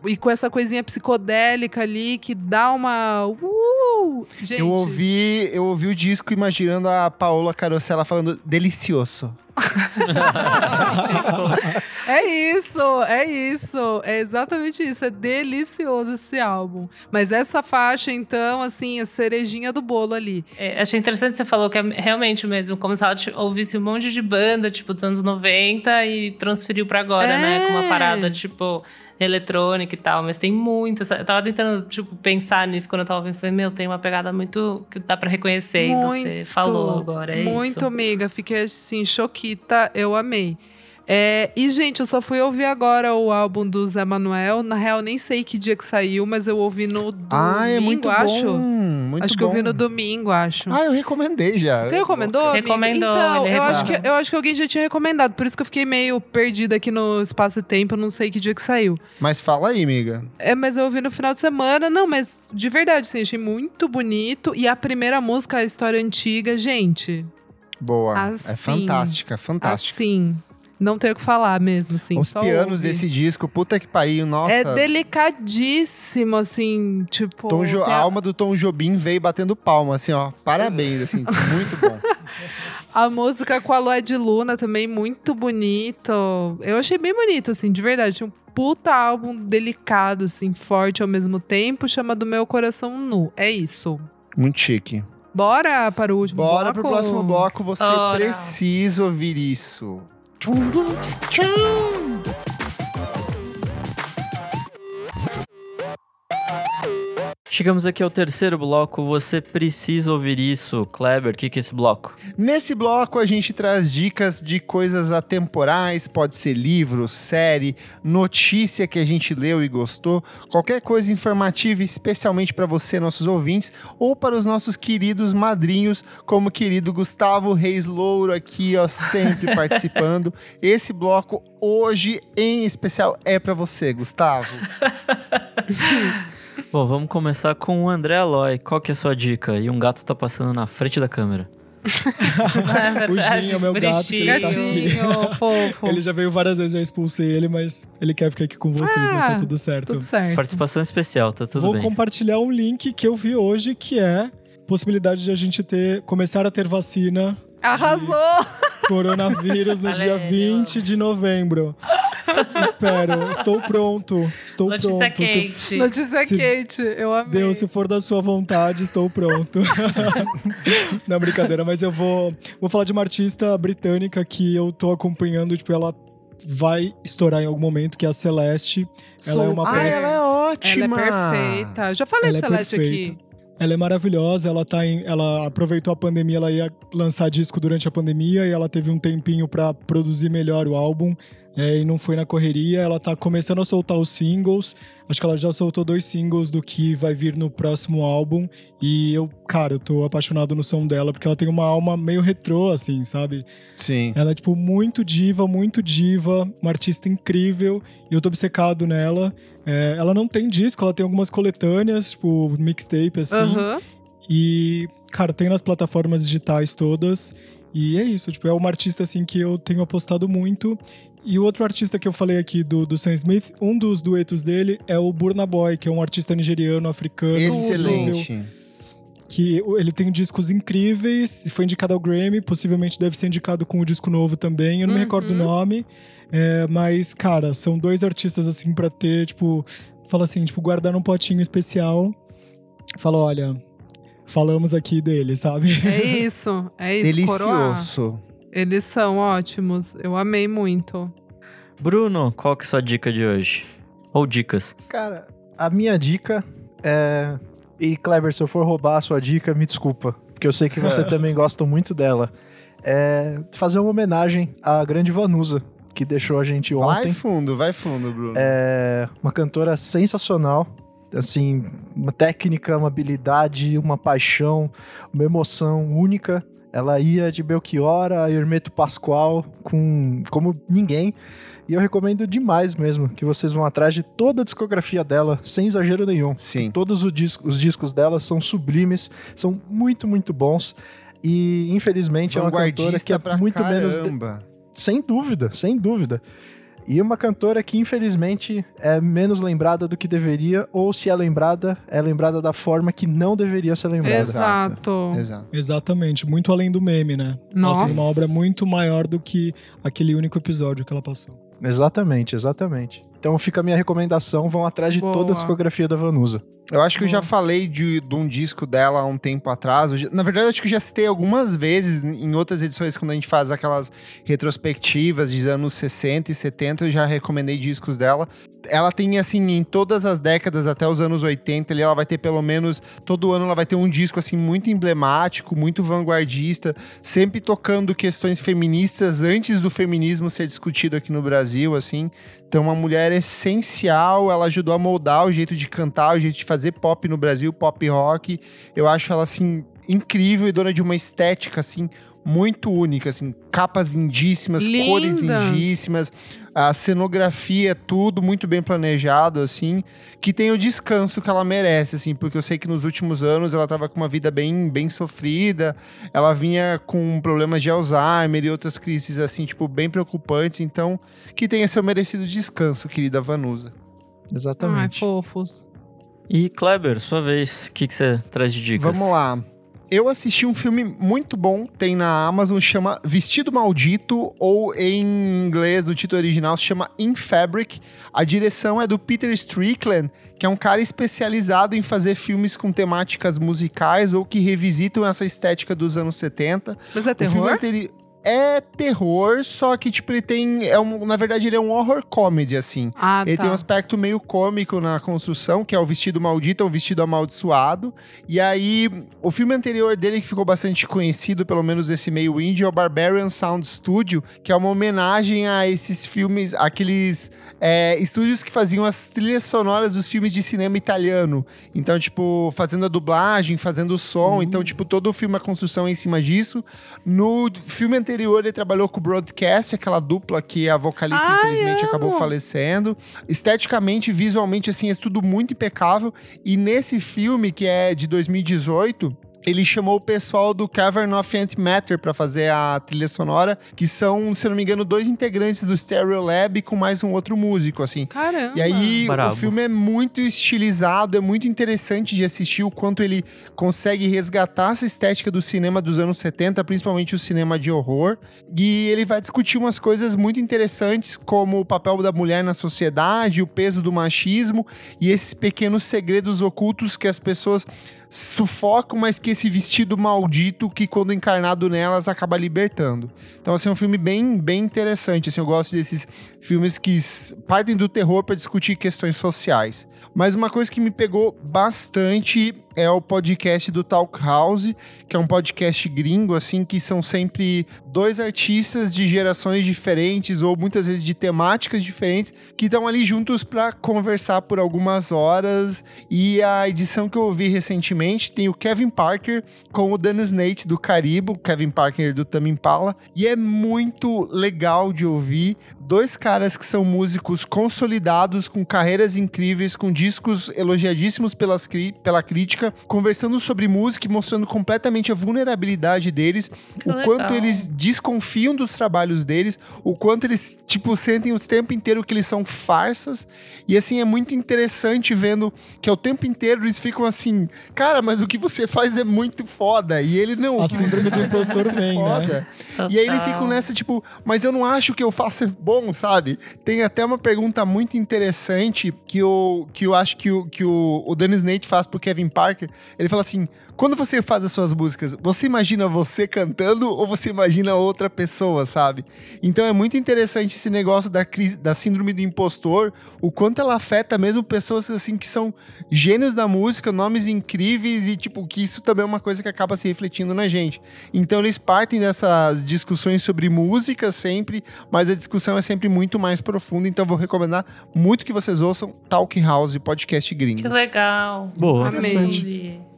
E com essa coisinha psicodélica ali que dá uma. Uh! Gente. Eu ouvi, eu ouvi o disco imaginando a Paola Carosella falando delicioso. É isso, é isso. É exatamente isso. É delicioso esse álbum. Mas essa faixa, então, assim, a cerejinha do bolo ali. É, achei interessante você falou que é realmente mesmo, como se ela ouvisse um monte de banda, tipo, dos anos 90 e transferiu pra agora, É. né? Com uma parada, tipo, eletrônica e tal. Mas tem muito. Eu tava tentando, tipo, pensar nisso quando eu tava ouvindo. Falei, meu, tem uma pegada muito que dá pra reconhecer. E você Muito, falou agora, é Muito, isso. amiga. Fiquei assim, choquita. Eu amei. É, e, gente, eu só fui ouvir agora o álbum do Zé Manuel. Na real, nem sei que dia que saiu, mas eu ouvi no domingo, ah, é muito acho. bom. Muito acho que eu bom. vi no domingo, acho. Ah, eu recomendei já. Você recomendou? amigo? Recomendou, Então, eu acho, que, eu acho que alguém já tinha recomendado. Por isso que eu fiquei meio perdida aqui no espaço e tempo. Eu não sei que dia que saiu. Mas fala aí, amiga. É, mas eu ouvi no final de semana. Não, mas de verdade, sim, achei muito bonito. E a primeira música, a história antiga, gente. Boa. É Assim. fantástica, fantástica. Assim, não tenho o que falar mesmo, assim. Os só pianos ouve. desse disco, puta que pariu, nossa. É delicadíssimo, assim, tipo. Tom Jo- a alma do Tom Jobim veio batendo palma, assim, ó. Parabéns, assim, muito bom. A música com a Lua de Luna também, muito bonito. Eu achei bem bonito, assim, de verdade. Tinha um puta álbum delicado, assim, forte ao mesmo tempo, chama do Meu Coração Nu. É isso. Muito chique. Bora para o último Bora bloco? pro próximo bloco, você Ora. precisa ouvir isso. Thank you. Chegamos aqui ao terceiro bloco. Você precisa ouvir isso. Kleber, o que, que é esse bloco? Nesse bloco a gente traz dicas de coisas atemporais, pode ser livro, série, notícia que a gente leu e gostou, qualquer coisa informativa especialmente para você, nossos ouvintes, ou para os nossos queridos madrinhos, como o querido Gustavo Reis Louro aqui, ó, sempre participando. Esse bloco hoje em especial é para você, Gustavo. Bom, vamos começar com o André Aloy. Qual que é a sua dica? E um gato tá passando na frente da câmera. É O verdade, Ginho é meu gato, que ele tá fofo. Ele já veio várias vezes, já expulsei ele, mas ele quer ficar aqui com vocês, mas tá Ah, tudo certo. Tudo certo. Participação especial, tá tudo Vou bem. compartilhar um link que eu vi hoje, que é possibilidade de a gente ter começar a ter vacina Arrasou! Coronavírus no dia Valeu. 20 de novembro. Espero, estou pronto. Estou Notícia pronto. Se- quente. Notícia Se- quente, eu amei. Deus, se for da sua vontade, estou pronto. Não, brincadeira, mas eu vou, vou falar de uma artista britânica que eu tô acompanhando, tipo, ela vai estourar em algum momento, que é a Celeste. Ela é uma Ah, peça- ela é Ela ótima! é perfeita. Já falei Ela de é Celeste perfeita. aqui. Ela é maravilhosa, ela tá em, ela aproveitou a pandemia, ela ia lançar disco durante a pandemia e ela teve um tempinho pra produzir melhor o álbum. é, e não foi na correria, ela tá começando a soltar os singles. Acho que ela já soltou dois singles do que vai vir no próximo álbum. E eu, cara, eu tô apaixonado no som dela, porque ela tem uma alma meio retrô, assim, sabe? Sim. Ela é, tipo, muito diva, muito diva, uma artista incrível, e eu tô obcecado nela. É, ela não tem disco, ela tem algumas coletâneas, tipo, mixtape, assim. Aham. E, cara, tem nas plataformas digitais todas. E é isso, tipo, é uma artista, assim, que eu tenho apostado muito. E o outro artista que eu falei aqui do, do Sam Smith, um dos duetos dele é o Burna Boy, que é um artista nigeriano, africano. Excelente. Que ele tem discos incríveis, foi indicado ao Grammy, possivelmente deve ser indicado com o disco novo também, eu não me Uhum. recordo o nome. É, mas, cara, são dois artistas, assim, pra ter, tipo, fala assim, tipo, guardar num potinho especial. Fala, olha, falamos aqui dele, sabe? É isso, é isso. Coroar. Delicioso. Eles são ótimos. Eu amei muito. Bruno, qual que é a sua dica de hoje? Ou dicas? Cara, a minha dica é. E Kleber, se eu for roubar a sua dica, me desculpa. Porque eu sei que você também gosta muito dela. É fazer uma homenagem à grande Vanusa, que deixou a gente Vai ontem. fundo, vai fundo, Bruno. É uma cantora sensacional. Assim, uma técnica, uma habilidade, uma paixão, uma emoção única. Ela ia de Belchior a Hermeto Pascoal com, como ninguém. E eu recomendo demais mesmo que vocês vão atrás de toda a discografia dela, sem exagero nenhum. Sim. Todos os, dis- os discos dela são sublimes, são muito, muito bons. E infelizmente é uma cantora que é muito menos. Sem dúvida, sem dúvida. E uma cantora que, infelizmente, é menos lembrada do que deveria, ou se é lembrada, é lembrada da forma que não deveria ser lembrada. Exato. Exato. Exatamente, muito além do meme, né? Nossa. Assim, uma obra muito maior do que aquele único episódio que ela passou. Exatamente, exatamente. Então fica a minha recomendação, vão atrás de Boa. toda a discografia da Vanusa. Eu acho que eu já falei de, de um disco dela há um tempo atrás. Na verdade, eu acho que eu já citei algumas vezes em outras edições, quando a gente faz aquelas retrospectivas de anos 60 e 70, eu já recomendei discos dela. Ela tem, assim, em todas as décadas, até os anos 80, ali, ela vai ter pelo menos, todo ano ela vai ter um disco, assim, muito emblemático, muito vanguardista, sempre tocando questões feministas antes do feminismo ser discutido aqui no Brasil, assim. Então, uma mulher essencial, ela ajudou a moldar o jeito de cantar, o jeito de fazer pop no Brasil, pop rock. Eu acho ela, assim, incrível e dona de uma estética, assim, muito única, assim, capas lindíssimas, cores Lindas. lindíssimas, a cenografia, tudo muito bem planejado, assim, que tem o descanso que ela merece, assim, porque eu sei que nos últimos anos ela tava com uma vida bem, bem sofrida, ela vinha com problemas de Alzheimer e outras crises, assim, tipo, bem preocupantes, então, que tenha seu merecido descanso, querida Vanusa. Ai, Exatamente. fofos. E Kleber, sua vez, o que, que você traz de dicas? Vamos lá. Eu assisti um filme muito bom, tem na Amazon, chama Vestido Maldito, ou em inglês, o título original, se chama In Fabric. A direção é do Peter Strickland, que é um cara especializado em fazer filmes com temáticas musicais ou que revisitam essa estética dos anos 70. Mas é O filme terror? anteri- é terror, só que, tipo, ele tem. É um, na verdade, ele é um horror comedy, assim. Ah, Ele tá. tem um aspecto meio cômico na construção, que é o vestido maldito, é um vestido amaldiçoado. E aí, o filme anterior dele, que ficou bastante conhecido, pelo menos esse meio indie, é o Barbarian Sound Studio, que é uma homenagem a esses filmes, aqueles é, estúdios que faziam as trilhas sonoras dos filmes de cinema italiano. Então, tipo, fazendo a dublagem, fazendo o som. Então, tipo, todo o filme, a construção é em cima disso. No filme anterior, ele trabalhou com o Broadcast, aquela dupla que a vocalista, Ai, infelizmente, acabou falecendo. Esteticamente, visualmente, assim, é tudo muito impecável. E nesse filme, que é de 2018, ele chamou o pessoal do Cavern of Antimatter pra fazer a trilha sonora, que são, se não me engano, dois integrantes do Stereo Lab com mais um outro músico, assim. Caramba. E aí, Brabo. o filme é muito estilizado, é muito interessante de assistir o quanto ele consegue resgatar essa estética do cinema dos anos 70, principalmente o cinema de horror. E ele vai discutir umas coisas muito interessantes, como o papel da mulher na sociedade, o peso do machismo e esses pequenos segredos ocultos que as pessoas sufocam, mas que esse vestido maldito que quando encarnado nelas acaba libertando. Então assim, é um filme bem, bem interessante, assim, eu gosto desses filmes que partem do terror para discutir questões sociais. Mas uma coisa que me pegou bastante é o podcast do Talk House, que é um podcast gringo, assim, que são sempre dois artistas de gerações diferentes ou muitas vezes de temáticas diferentes que estão ali juntos para conversar por algumas horas. E a edição que eu ouvi recentemente tem o Kevin Parker com o Dennis Nate do Caribo, Kevin Parker do Tame Impala, e é muito legal de ouvir. Dois caras que são músicos consolidados, com carreiras incríveis, com discos elogiadíssimos pelas pela crítica, conversando sobre música e mostrando completamente a vulnerabilidade deles, Que o quanto legal. eles desconfiam dos trabalhos deles, o quanto eles, tipo, sentem o tempo inteiro que eles são farsas. E assim, é muito interessante vendo que ao tempo inteiro eles ficam assim, cara, mas o que você faz é muito foda. E ele não. A o síndrome do é impostor muito vem, né? foda. E aí eles ficam nessa, tipo, mas eu não acho que eu faço é bom, sabe? Tem até uma pergunta muito interessante que eu, que eu acho que, o, que o, o Dennis Nate faz pro Kevin Parker. Ele fala assim: quando você faz as suas músicas, você imagina você cantando ou você imagina outra pessoa, sabe? Então é muito interessante esse negócio da, crise, da síndrome do impostor, o quanto ela afeta mesmo pessoas assim que são gênios da música, nomes incríveis e tipo que isso também é uma coisa que acaba se refletindo na gente. Então eles partem dessas discussões sobre música sempre, mas a discussão é sempre muito mais profunda, então vou recomendar muito que vocês ouçam Talk House, podcast gringo. Que legal. Boa. Amei.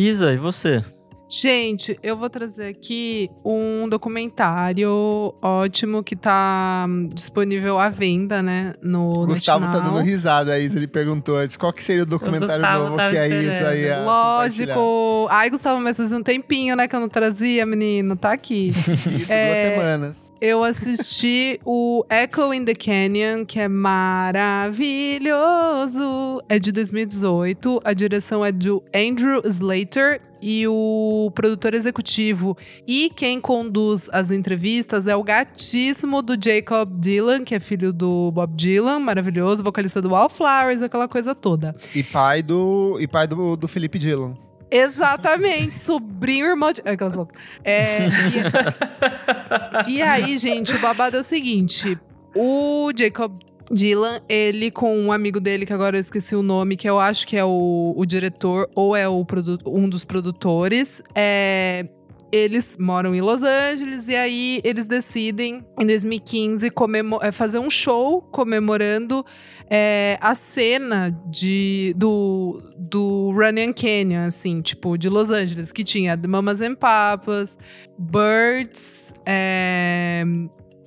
Isa, e você? Gente, eu vou trazer aqui um documentário ótimo que tá disponível à venda, né? No O Gustavo tá NetNow. dando risada, a Isa ele perguntou antes qual que seria o documentário Gustavo novo que a Isa ia. Lógico. Ai, Gustavo, mas fazia um tempinho, né, que eu não trazia, menino. Tá aqui. Isso, duas É, semanas. Eu assisti o Echo in the Canyon, que é maravilhoso. É de 2018. A direção é do Andrew Slater. E o produtor executivo e quem conduz as entrevistas é o gatíssimo do Jacob Dylan, que é filho do Bob Dylan, maravilhoso, vocalista do Wallflowers, aquela coisa toda. E pai do, e pai do, do Felipe Dillon. Exatamente, sobrinho irmão de. Aquelas loucas. É, e, e aí, gente, o babado é o seguinte: o Jacob Dylan, ele com um amigo dele, que agora eu esqueci o nome, que eu acho que é o, o diretor ou é o um dos produtores, é. Eles moram em Los Angeles e aí eles decidem, em 2015, comemo- é, fazer um show comemorando é, a cena de, do, do Running Canyon, assim, tipo, de Los Angeles, que tinha Mamas and Papas, Birds, é,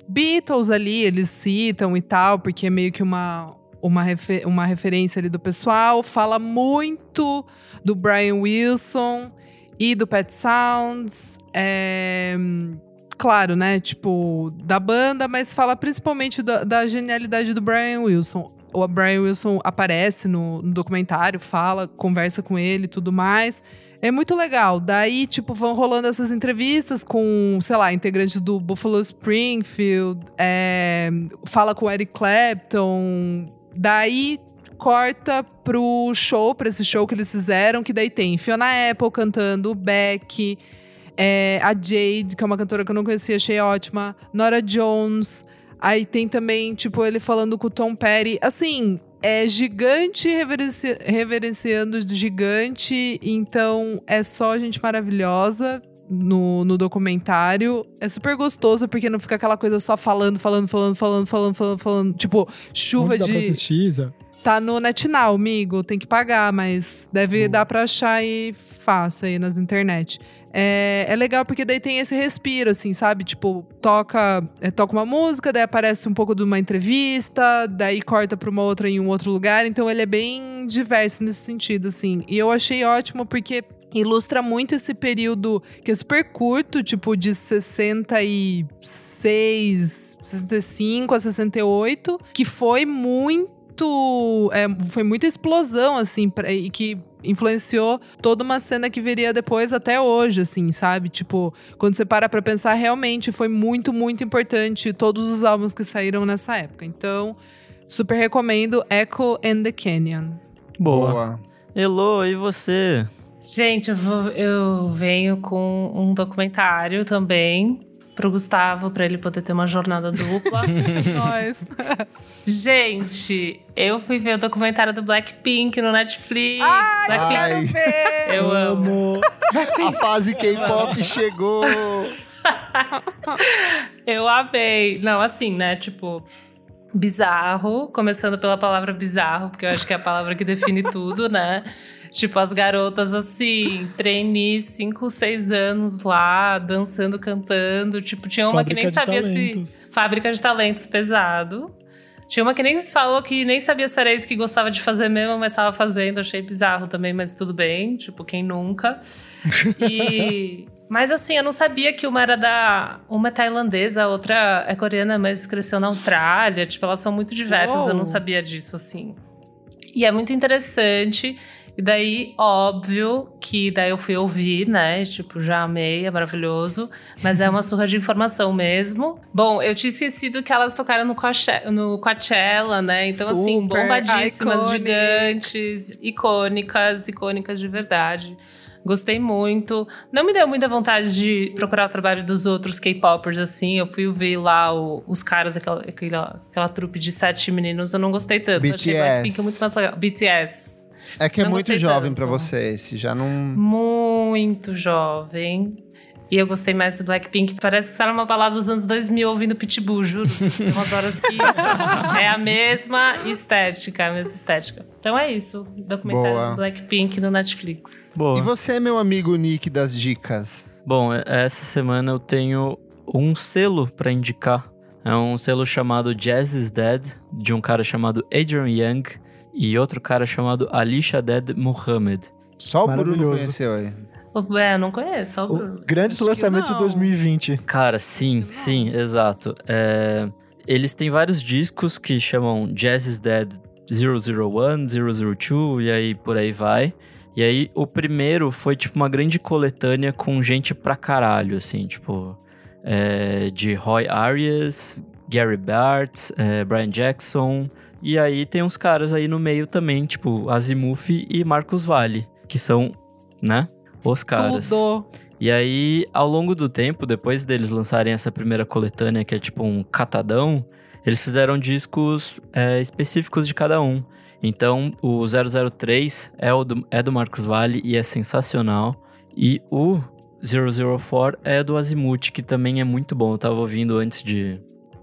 Beatles ali, eles citam e tal, porque é meio que uma, uma, refe- uma referência ali do pessoal. Fala muito do Brian Wilson e do Pet Sounds. É, claro, né? Tipo, da banda, mas fala principalmente da, da genialidade do Brian Wilson. O Brian Wilson aparece no, no documentário, fala, conversa com ele e tudo mais. É muito legal. Daí, tipo, vão rolando essas entrevistas com, sei lá, integrantes do Buffalo Springfield, é, fala com o Eric Clapton. Daí corta pro show, pra esse show que eles fizeram, que daí tem Fiona Apple cantando, Beck, É, a Jade, que é uma cantora que eu não conhecia, achei ótima. Nora Jones. Aí tem também, tipo, ele falando com o Tom Petty. Assim, é gigante reverenci reverenciando gigante. Então, é só gente maravilhosa no, no documentário. É super gostoso, porque não fica aquela coisa só falando, falando, falando, falando, falando, falando, falando. Tipo, chuva Onde dá de. pra assistir, Isa? Tá no NetNow, amigo. Tem que pagar, mas deve dar pra achar e fácil aí nas internet. É, é legal porque daí tem esse respiro, assim, sabe? Tipo, toca, é, toca uma música, daí aparece um pouco de uma entrevista, daí corta pra uma outra em um outro lugar. Então ele é bem diverso nesse sentido, assim. E eu achei ótimo porque ilustra muito esse período que é super curto, tipo de 66, 65 a 68, que foi muito. é, foi muita explosão, assim, pra- e que influenciou toda uma cena que viria depois até hoje, assim, sabe? Tipo, quando você para pra pensar, realmente foi muito, muito importante todos os álbuns que saíram nessa época. Então, super recomendo Echo and the Canyon. Boa. Elô, e você? Gente, eu, vou- eu venho com um documentário também pro Gustavo, pra ele poder ter uma jornada dupla. Nós. Gente, eu fui ver o documentário do Blackpink no Netflix. Ai, Blackpink, eu amo. a fase K-pop chegou. Eu amei. Não, assim, né? Tipo, bizarro. Começando pela palavra bizarro, porque eu acho que é a palavra que define tudo, né? Tipo, as garotas assim, trainee, 5, 6 anos lá, dançando, cantando. Tipo, tinha uma que nem Fábrica sabia talentos. se. Fábrica de talentos pesado. Tinha uma que nem falou que nem sabia se era isso que gostava de fazer mesmo, mas estava fazendo. Achei bizarro também, mas tudo bem. Tipo, quem nunca? E. Mas assim, eu não sabia que uma era da. Uma é tailandesa, a outra é coreana, mas cresceu na Austrália. Tipo, elas são muito diversas, eu Uou. não sabia disso, assim. E é muito interessante. E daí, óbvio, que daí eu fui ouvir, né? Tipo, já amei, é maravilhoso. Mas é uma surra de informação mesmo. Bom, eu tinha esquecido que elas tocaram no, Coache- no Coachella, né? Então, assim, Super bombadíssimas, iconic. gigantes, icônicas, icônicas de verdade. Gostei muito. Não me deu muita vontade de procurar o trabalho dos outros K-popers, assim. Eu fui ver lá o- os caras, aquela, aquela, aquela trupe de sete meninos. Eu não gostei tanto. Achei BTS. Blackpink muito mais legal. BTS. É que é muito jovem pra você esse, já não... Muito jovem. E eu gostei mais do Blackpink. Parece que você tá numa balada dos anos 2000 ouvindo Pitbull, juro. Tem umas horas que é a mesma estética, a mesma estética. Então é isso. Documentário Boa. do Blackpink no Netflix. Boa. E você, meu amigo Nick das dicas? Bom, e- essa semana eu tenho um selo pra indicar. É um selo chamado Jazz is Dead, de um cara chamado Adrian Young e outro cara chamado Alisha Dead Muhammad. Só o Bruno conheceu ele. É, eu não conheço, só o Bruno. Grandes Acho lançamentos de não. 2020. Cara, sim, sim, exato. É, eles têm vários discos que chamam Jazz is Dead 001, 002 e aí por aí vai. E aí o primeiro foi tipo uma grande coletânea com gente pra caralho, assim, tipo é, de Roy Arias, Gary Bartz, é, Brian Jackson. E aí tem uns caras aí no meio também, tipo Azimuth e Marcos Vale, que são, né, os caras. Tudo. E aí, ao longo do tempo, depois deles lançarem essa primeira coletânea, que é tipo um catadão, eles fizeram discos é, específicos de cada um. Então, o 003 é, o do, é do Marcos Vale e é sensacional. E o 004 é do Azimuth, que também é muito bom. Eu tava ouvindo antes de,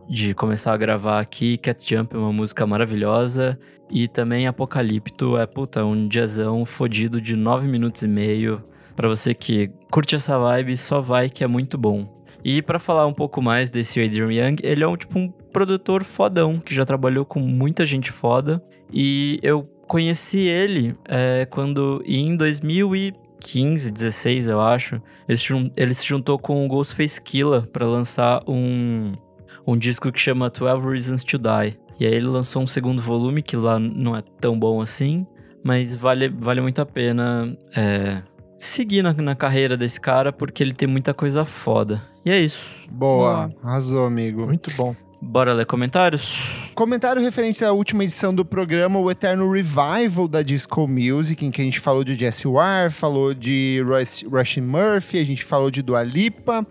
de começar a gravar aqui. Cat Jump é uma música maravilhosa. E também Apocalipto é, puta, um jazzão fodido de 9 minutos e meio. Pra você que curte essa vibe, só vai que é muito bom. E pra falar um pouco mais desse Adrian Young, ele é um tipo um produtor fodão, que já trabalhou com muita gente foda. E eu conheci ele é, quando em 2015, 16, eu acho, ele se, juntou com o Ghostface Killah pra lançar um, um disco que chama 12 Reasons to Die. E aí ele lançou um segundo volume, que lá não é tão bom assim, mas vale, vale muito a pena é, seguir na, na carreira desse cara, porque ele tem muita coisa foda. E é isso. Boa, Boa. arrasou, amigo. Muito bom. Bora ler comentários? Comentário referente à última edição do programa, o Eterno Revival da Disco Music, em que a gente falou de Jesse Ware, falou de Rush, Rushing Murphy, a gente falou de Dua Lipa.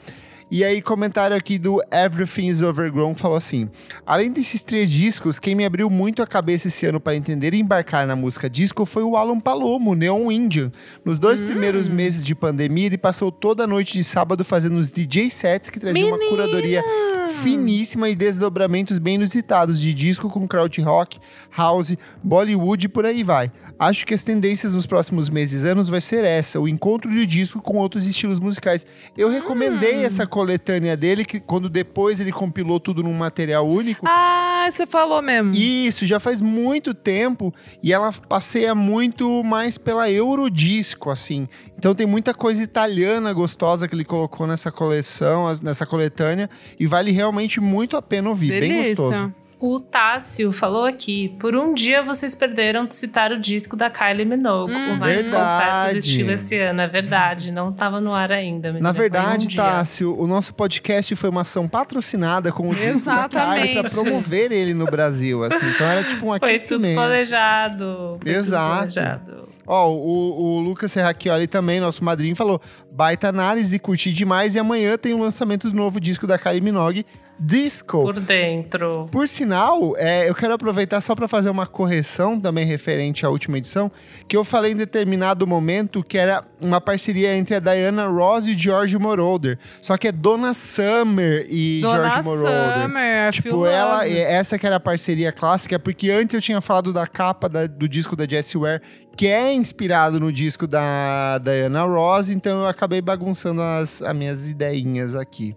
E aí, comentário aqui do Everything's Overgrown falou assim: Além desses três discos, quem me abriu muito a cabeça esse ano para entender e embarcar na música disco foi o Alan Palomo, Neon Indian. Nos dois primeiros meses de pandemia, ele passou toda a noite de sábado fazendo os DJ sets que traziam uma curadoria finíssima e desdobramentos bem inusitados de disco com crowd rock, house, Bollywood e por aí vai. Acho que as tendências nos próximos meses e anos vai ser essa, o encontro de disco com outros estilos musicais. Eu recomendei essa coletânea dele, que quando depois ele compilou tudo num material único. Ah, você falou mesmo. Isso, já faz muito tempo e ela passeia muito mais pela Eurodisco, assim. Então tem muita coisa italiana gostosa que ele colocou nessa coleção, nessa coletânea, e vale realmente muito a pena ouvir, bem Delícia. gostoso. O Tássio falou aqui: por um dia vocês perderam de citar o disco da Kylie Minogue, o mais Verdade. confesso do estilo esse ano. É verdade, não tava no ar ainda. Na foi um verdade, dia. Tássio, o nosso podcast foi uma ação patrocinada com o disco da Kylie Exatamente. promover ele no Brasil, assim. Então era tipo um Foi tudo aquecimento. planejado. foi tudo Exato. planejado. Ó, o, o Lucas Serracchioli também, nosso madrinho, falou: baita análise, curti demais. E amanhã tem o lançamento do novo disco da Kylie Minogue, Disco. Por dentro. Por sinal, é, eu quero aproveitar só para fazer uma correção também referente à última edição, que eu falei em determinado momento que era uma parceria entre a Diana Ross e o George Moroder. Só que é Donna Summer e Dona George Moroder. Summer, Tipo, ela, Love. essa que era a parceria clássica, porque antes eu tinha falado da capa da- do disco da Jessie Ware, que é inspirado no disco da Diana Ross, então eu acabei bagunçando as, as minhas ideinhas aqui.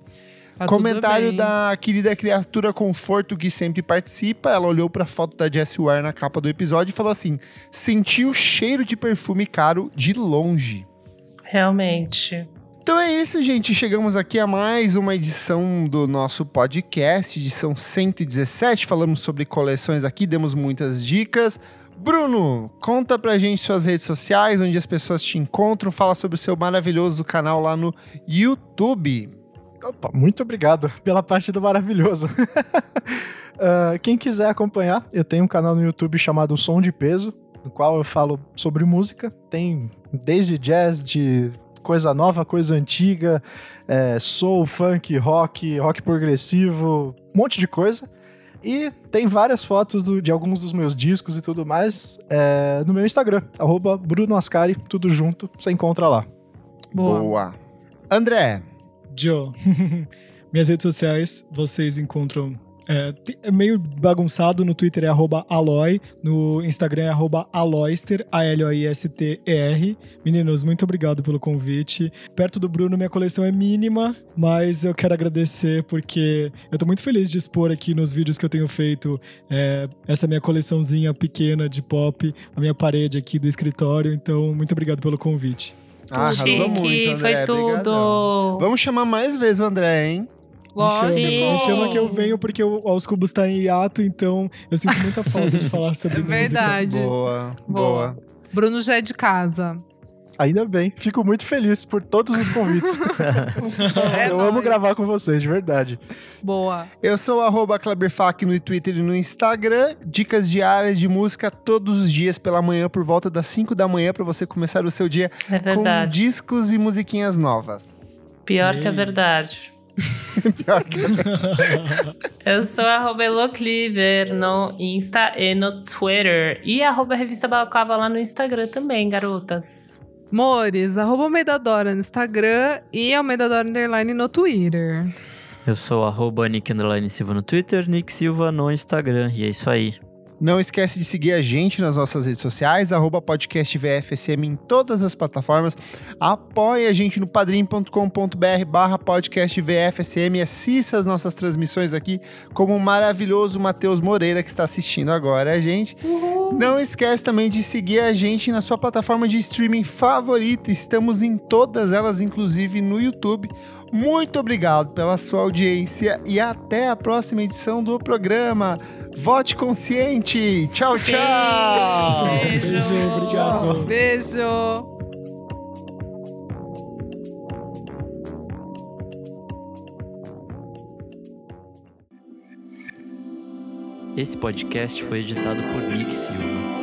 Tá Comentário da querida criatura Conforto, que sempre participa. Ela olhou pra foto da Jessie Ware na capa do episódio e falou assim: senti o cheiro de perfume caro de longe. Realmente. Então é isso, gente. Chegamos aqui a mais uma edição do nosso podcast, edição 117. Falamos sobre coleções aqui, demos muitas dicas. Bruno, conta pra gente suas redes sociais, onde as pessoas te encontram. Fala sobre o seu maravilhoso canal lá no YouTube. Opa, muito obrigado pela parte do maravilhoso. Ah, quem quiser acompanhar, eu tenho um canal no YouTube chamado Som de Peso, no qual eu falo sobre música. Tem desde jazz, de coisa nova, coisa antiga, é, soul, funk, rock, rock progressivo, um monte de coisa. E tem várias fotos do- de alguns dos meus discos e tudo mais é, no meu Instagram, arroba Bruno Ascari, tudo junto, você encontra lá. Boa. André, Joe, minhas redes sociais vocês encontram. É, é meio bagunçado, no Twitter é arroba Aloy, no Instagram é arroba Aloyster, A-L-O-I-S-T-E-R. Meninos, muito obrigado pelo convite. Perto do Bruno, minha coleção é mínima, mas eu quero agradecer porque eu tô muito feliz de expor aqui nos vídeos que eu tenho feito é, essa minha coleçãozinha pequena de pop, a minha parede aqui do escritório. Então, muito obrigado pelo convite. Ah, arrasou Chique, muito, André. foi Obrigadão. tudo. Vamos chamar mais vezes o André, hein? Lógico. Me chama, que eu venho porque o Aos Cubos tá em hiato, então eu sinto muita falta de falar sobre É música. verdade. Boa, Boa. boa. Bruno já é de casa. Ainda bem, fico muito feliz por todos os convites. É eu amo nóis. gravar com vocês, de verdade. Boa. Eu sou o arroba Kleberfac no Twitter e no Instagram. Dicas diárias de música todos os dias pela manhã, por volta das 5 da manhã, pra você começar o seu dia É com discos e musiquinhas novas. Pior que a verdade. Pior que Eu sou arroba Elocliver no Insta e no Twitter. E arroba Revista Balaclava lá no Instagram também, garotas. Mores, arroba Almeidadora no Instagram e Almeidadora Underline no Twitter. Eu sou arroba Nick Silva no Twitter, Nick Silva no Instagram. E é isso aí. Não esquece de seguir a gente nas nossas redes sociais, arroba podcast VFSM em todas as plataformas. Apoie a gente no padrim.com.br barra podcast VFSM. Assista as nossas transmissões aqui, como o maravilhoso Matheus Moreira, que está assistindo agora a gente. Não esquece também de seguir a gente na sua plataforma de streaming favorita. Estamos em todas elas, inclusive no YouTube. Muito obrigado pela sua audiência e até a próxima edição do programa. Vote consciente. Tchau, Sim. tchau. Beijo. Beijo, obrigado. Beijo. Esse podcast foi editado por Nick Silva.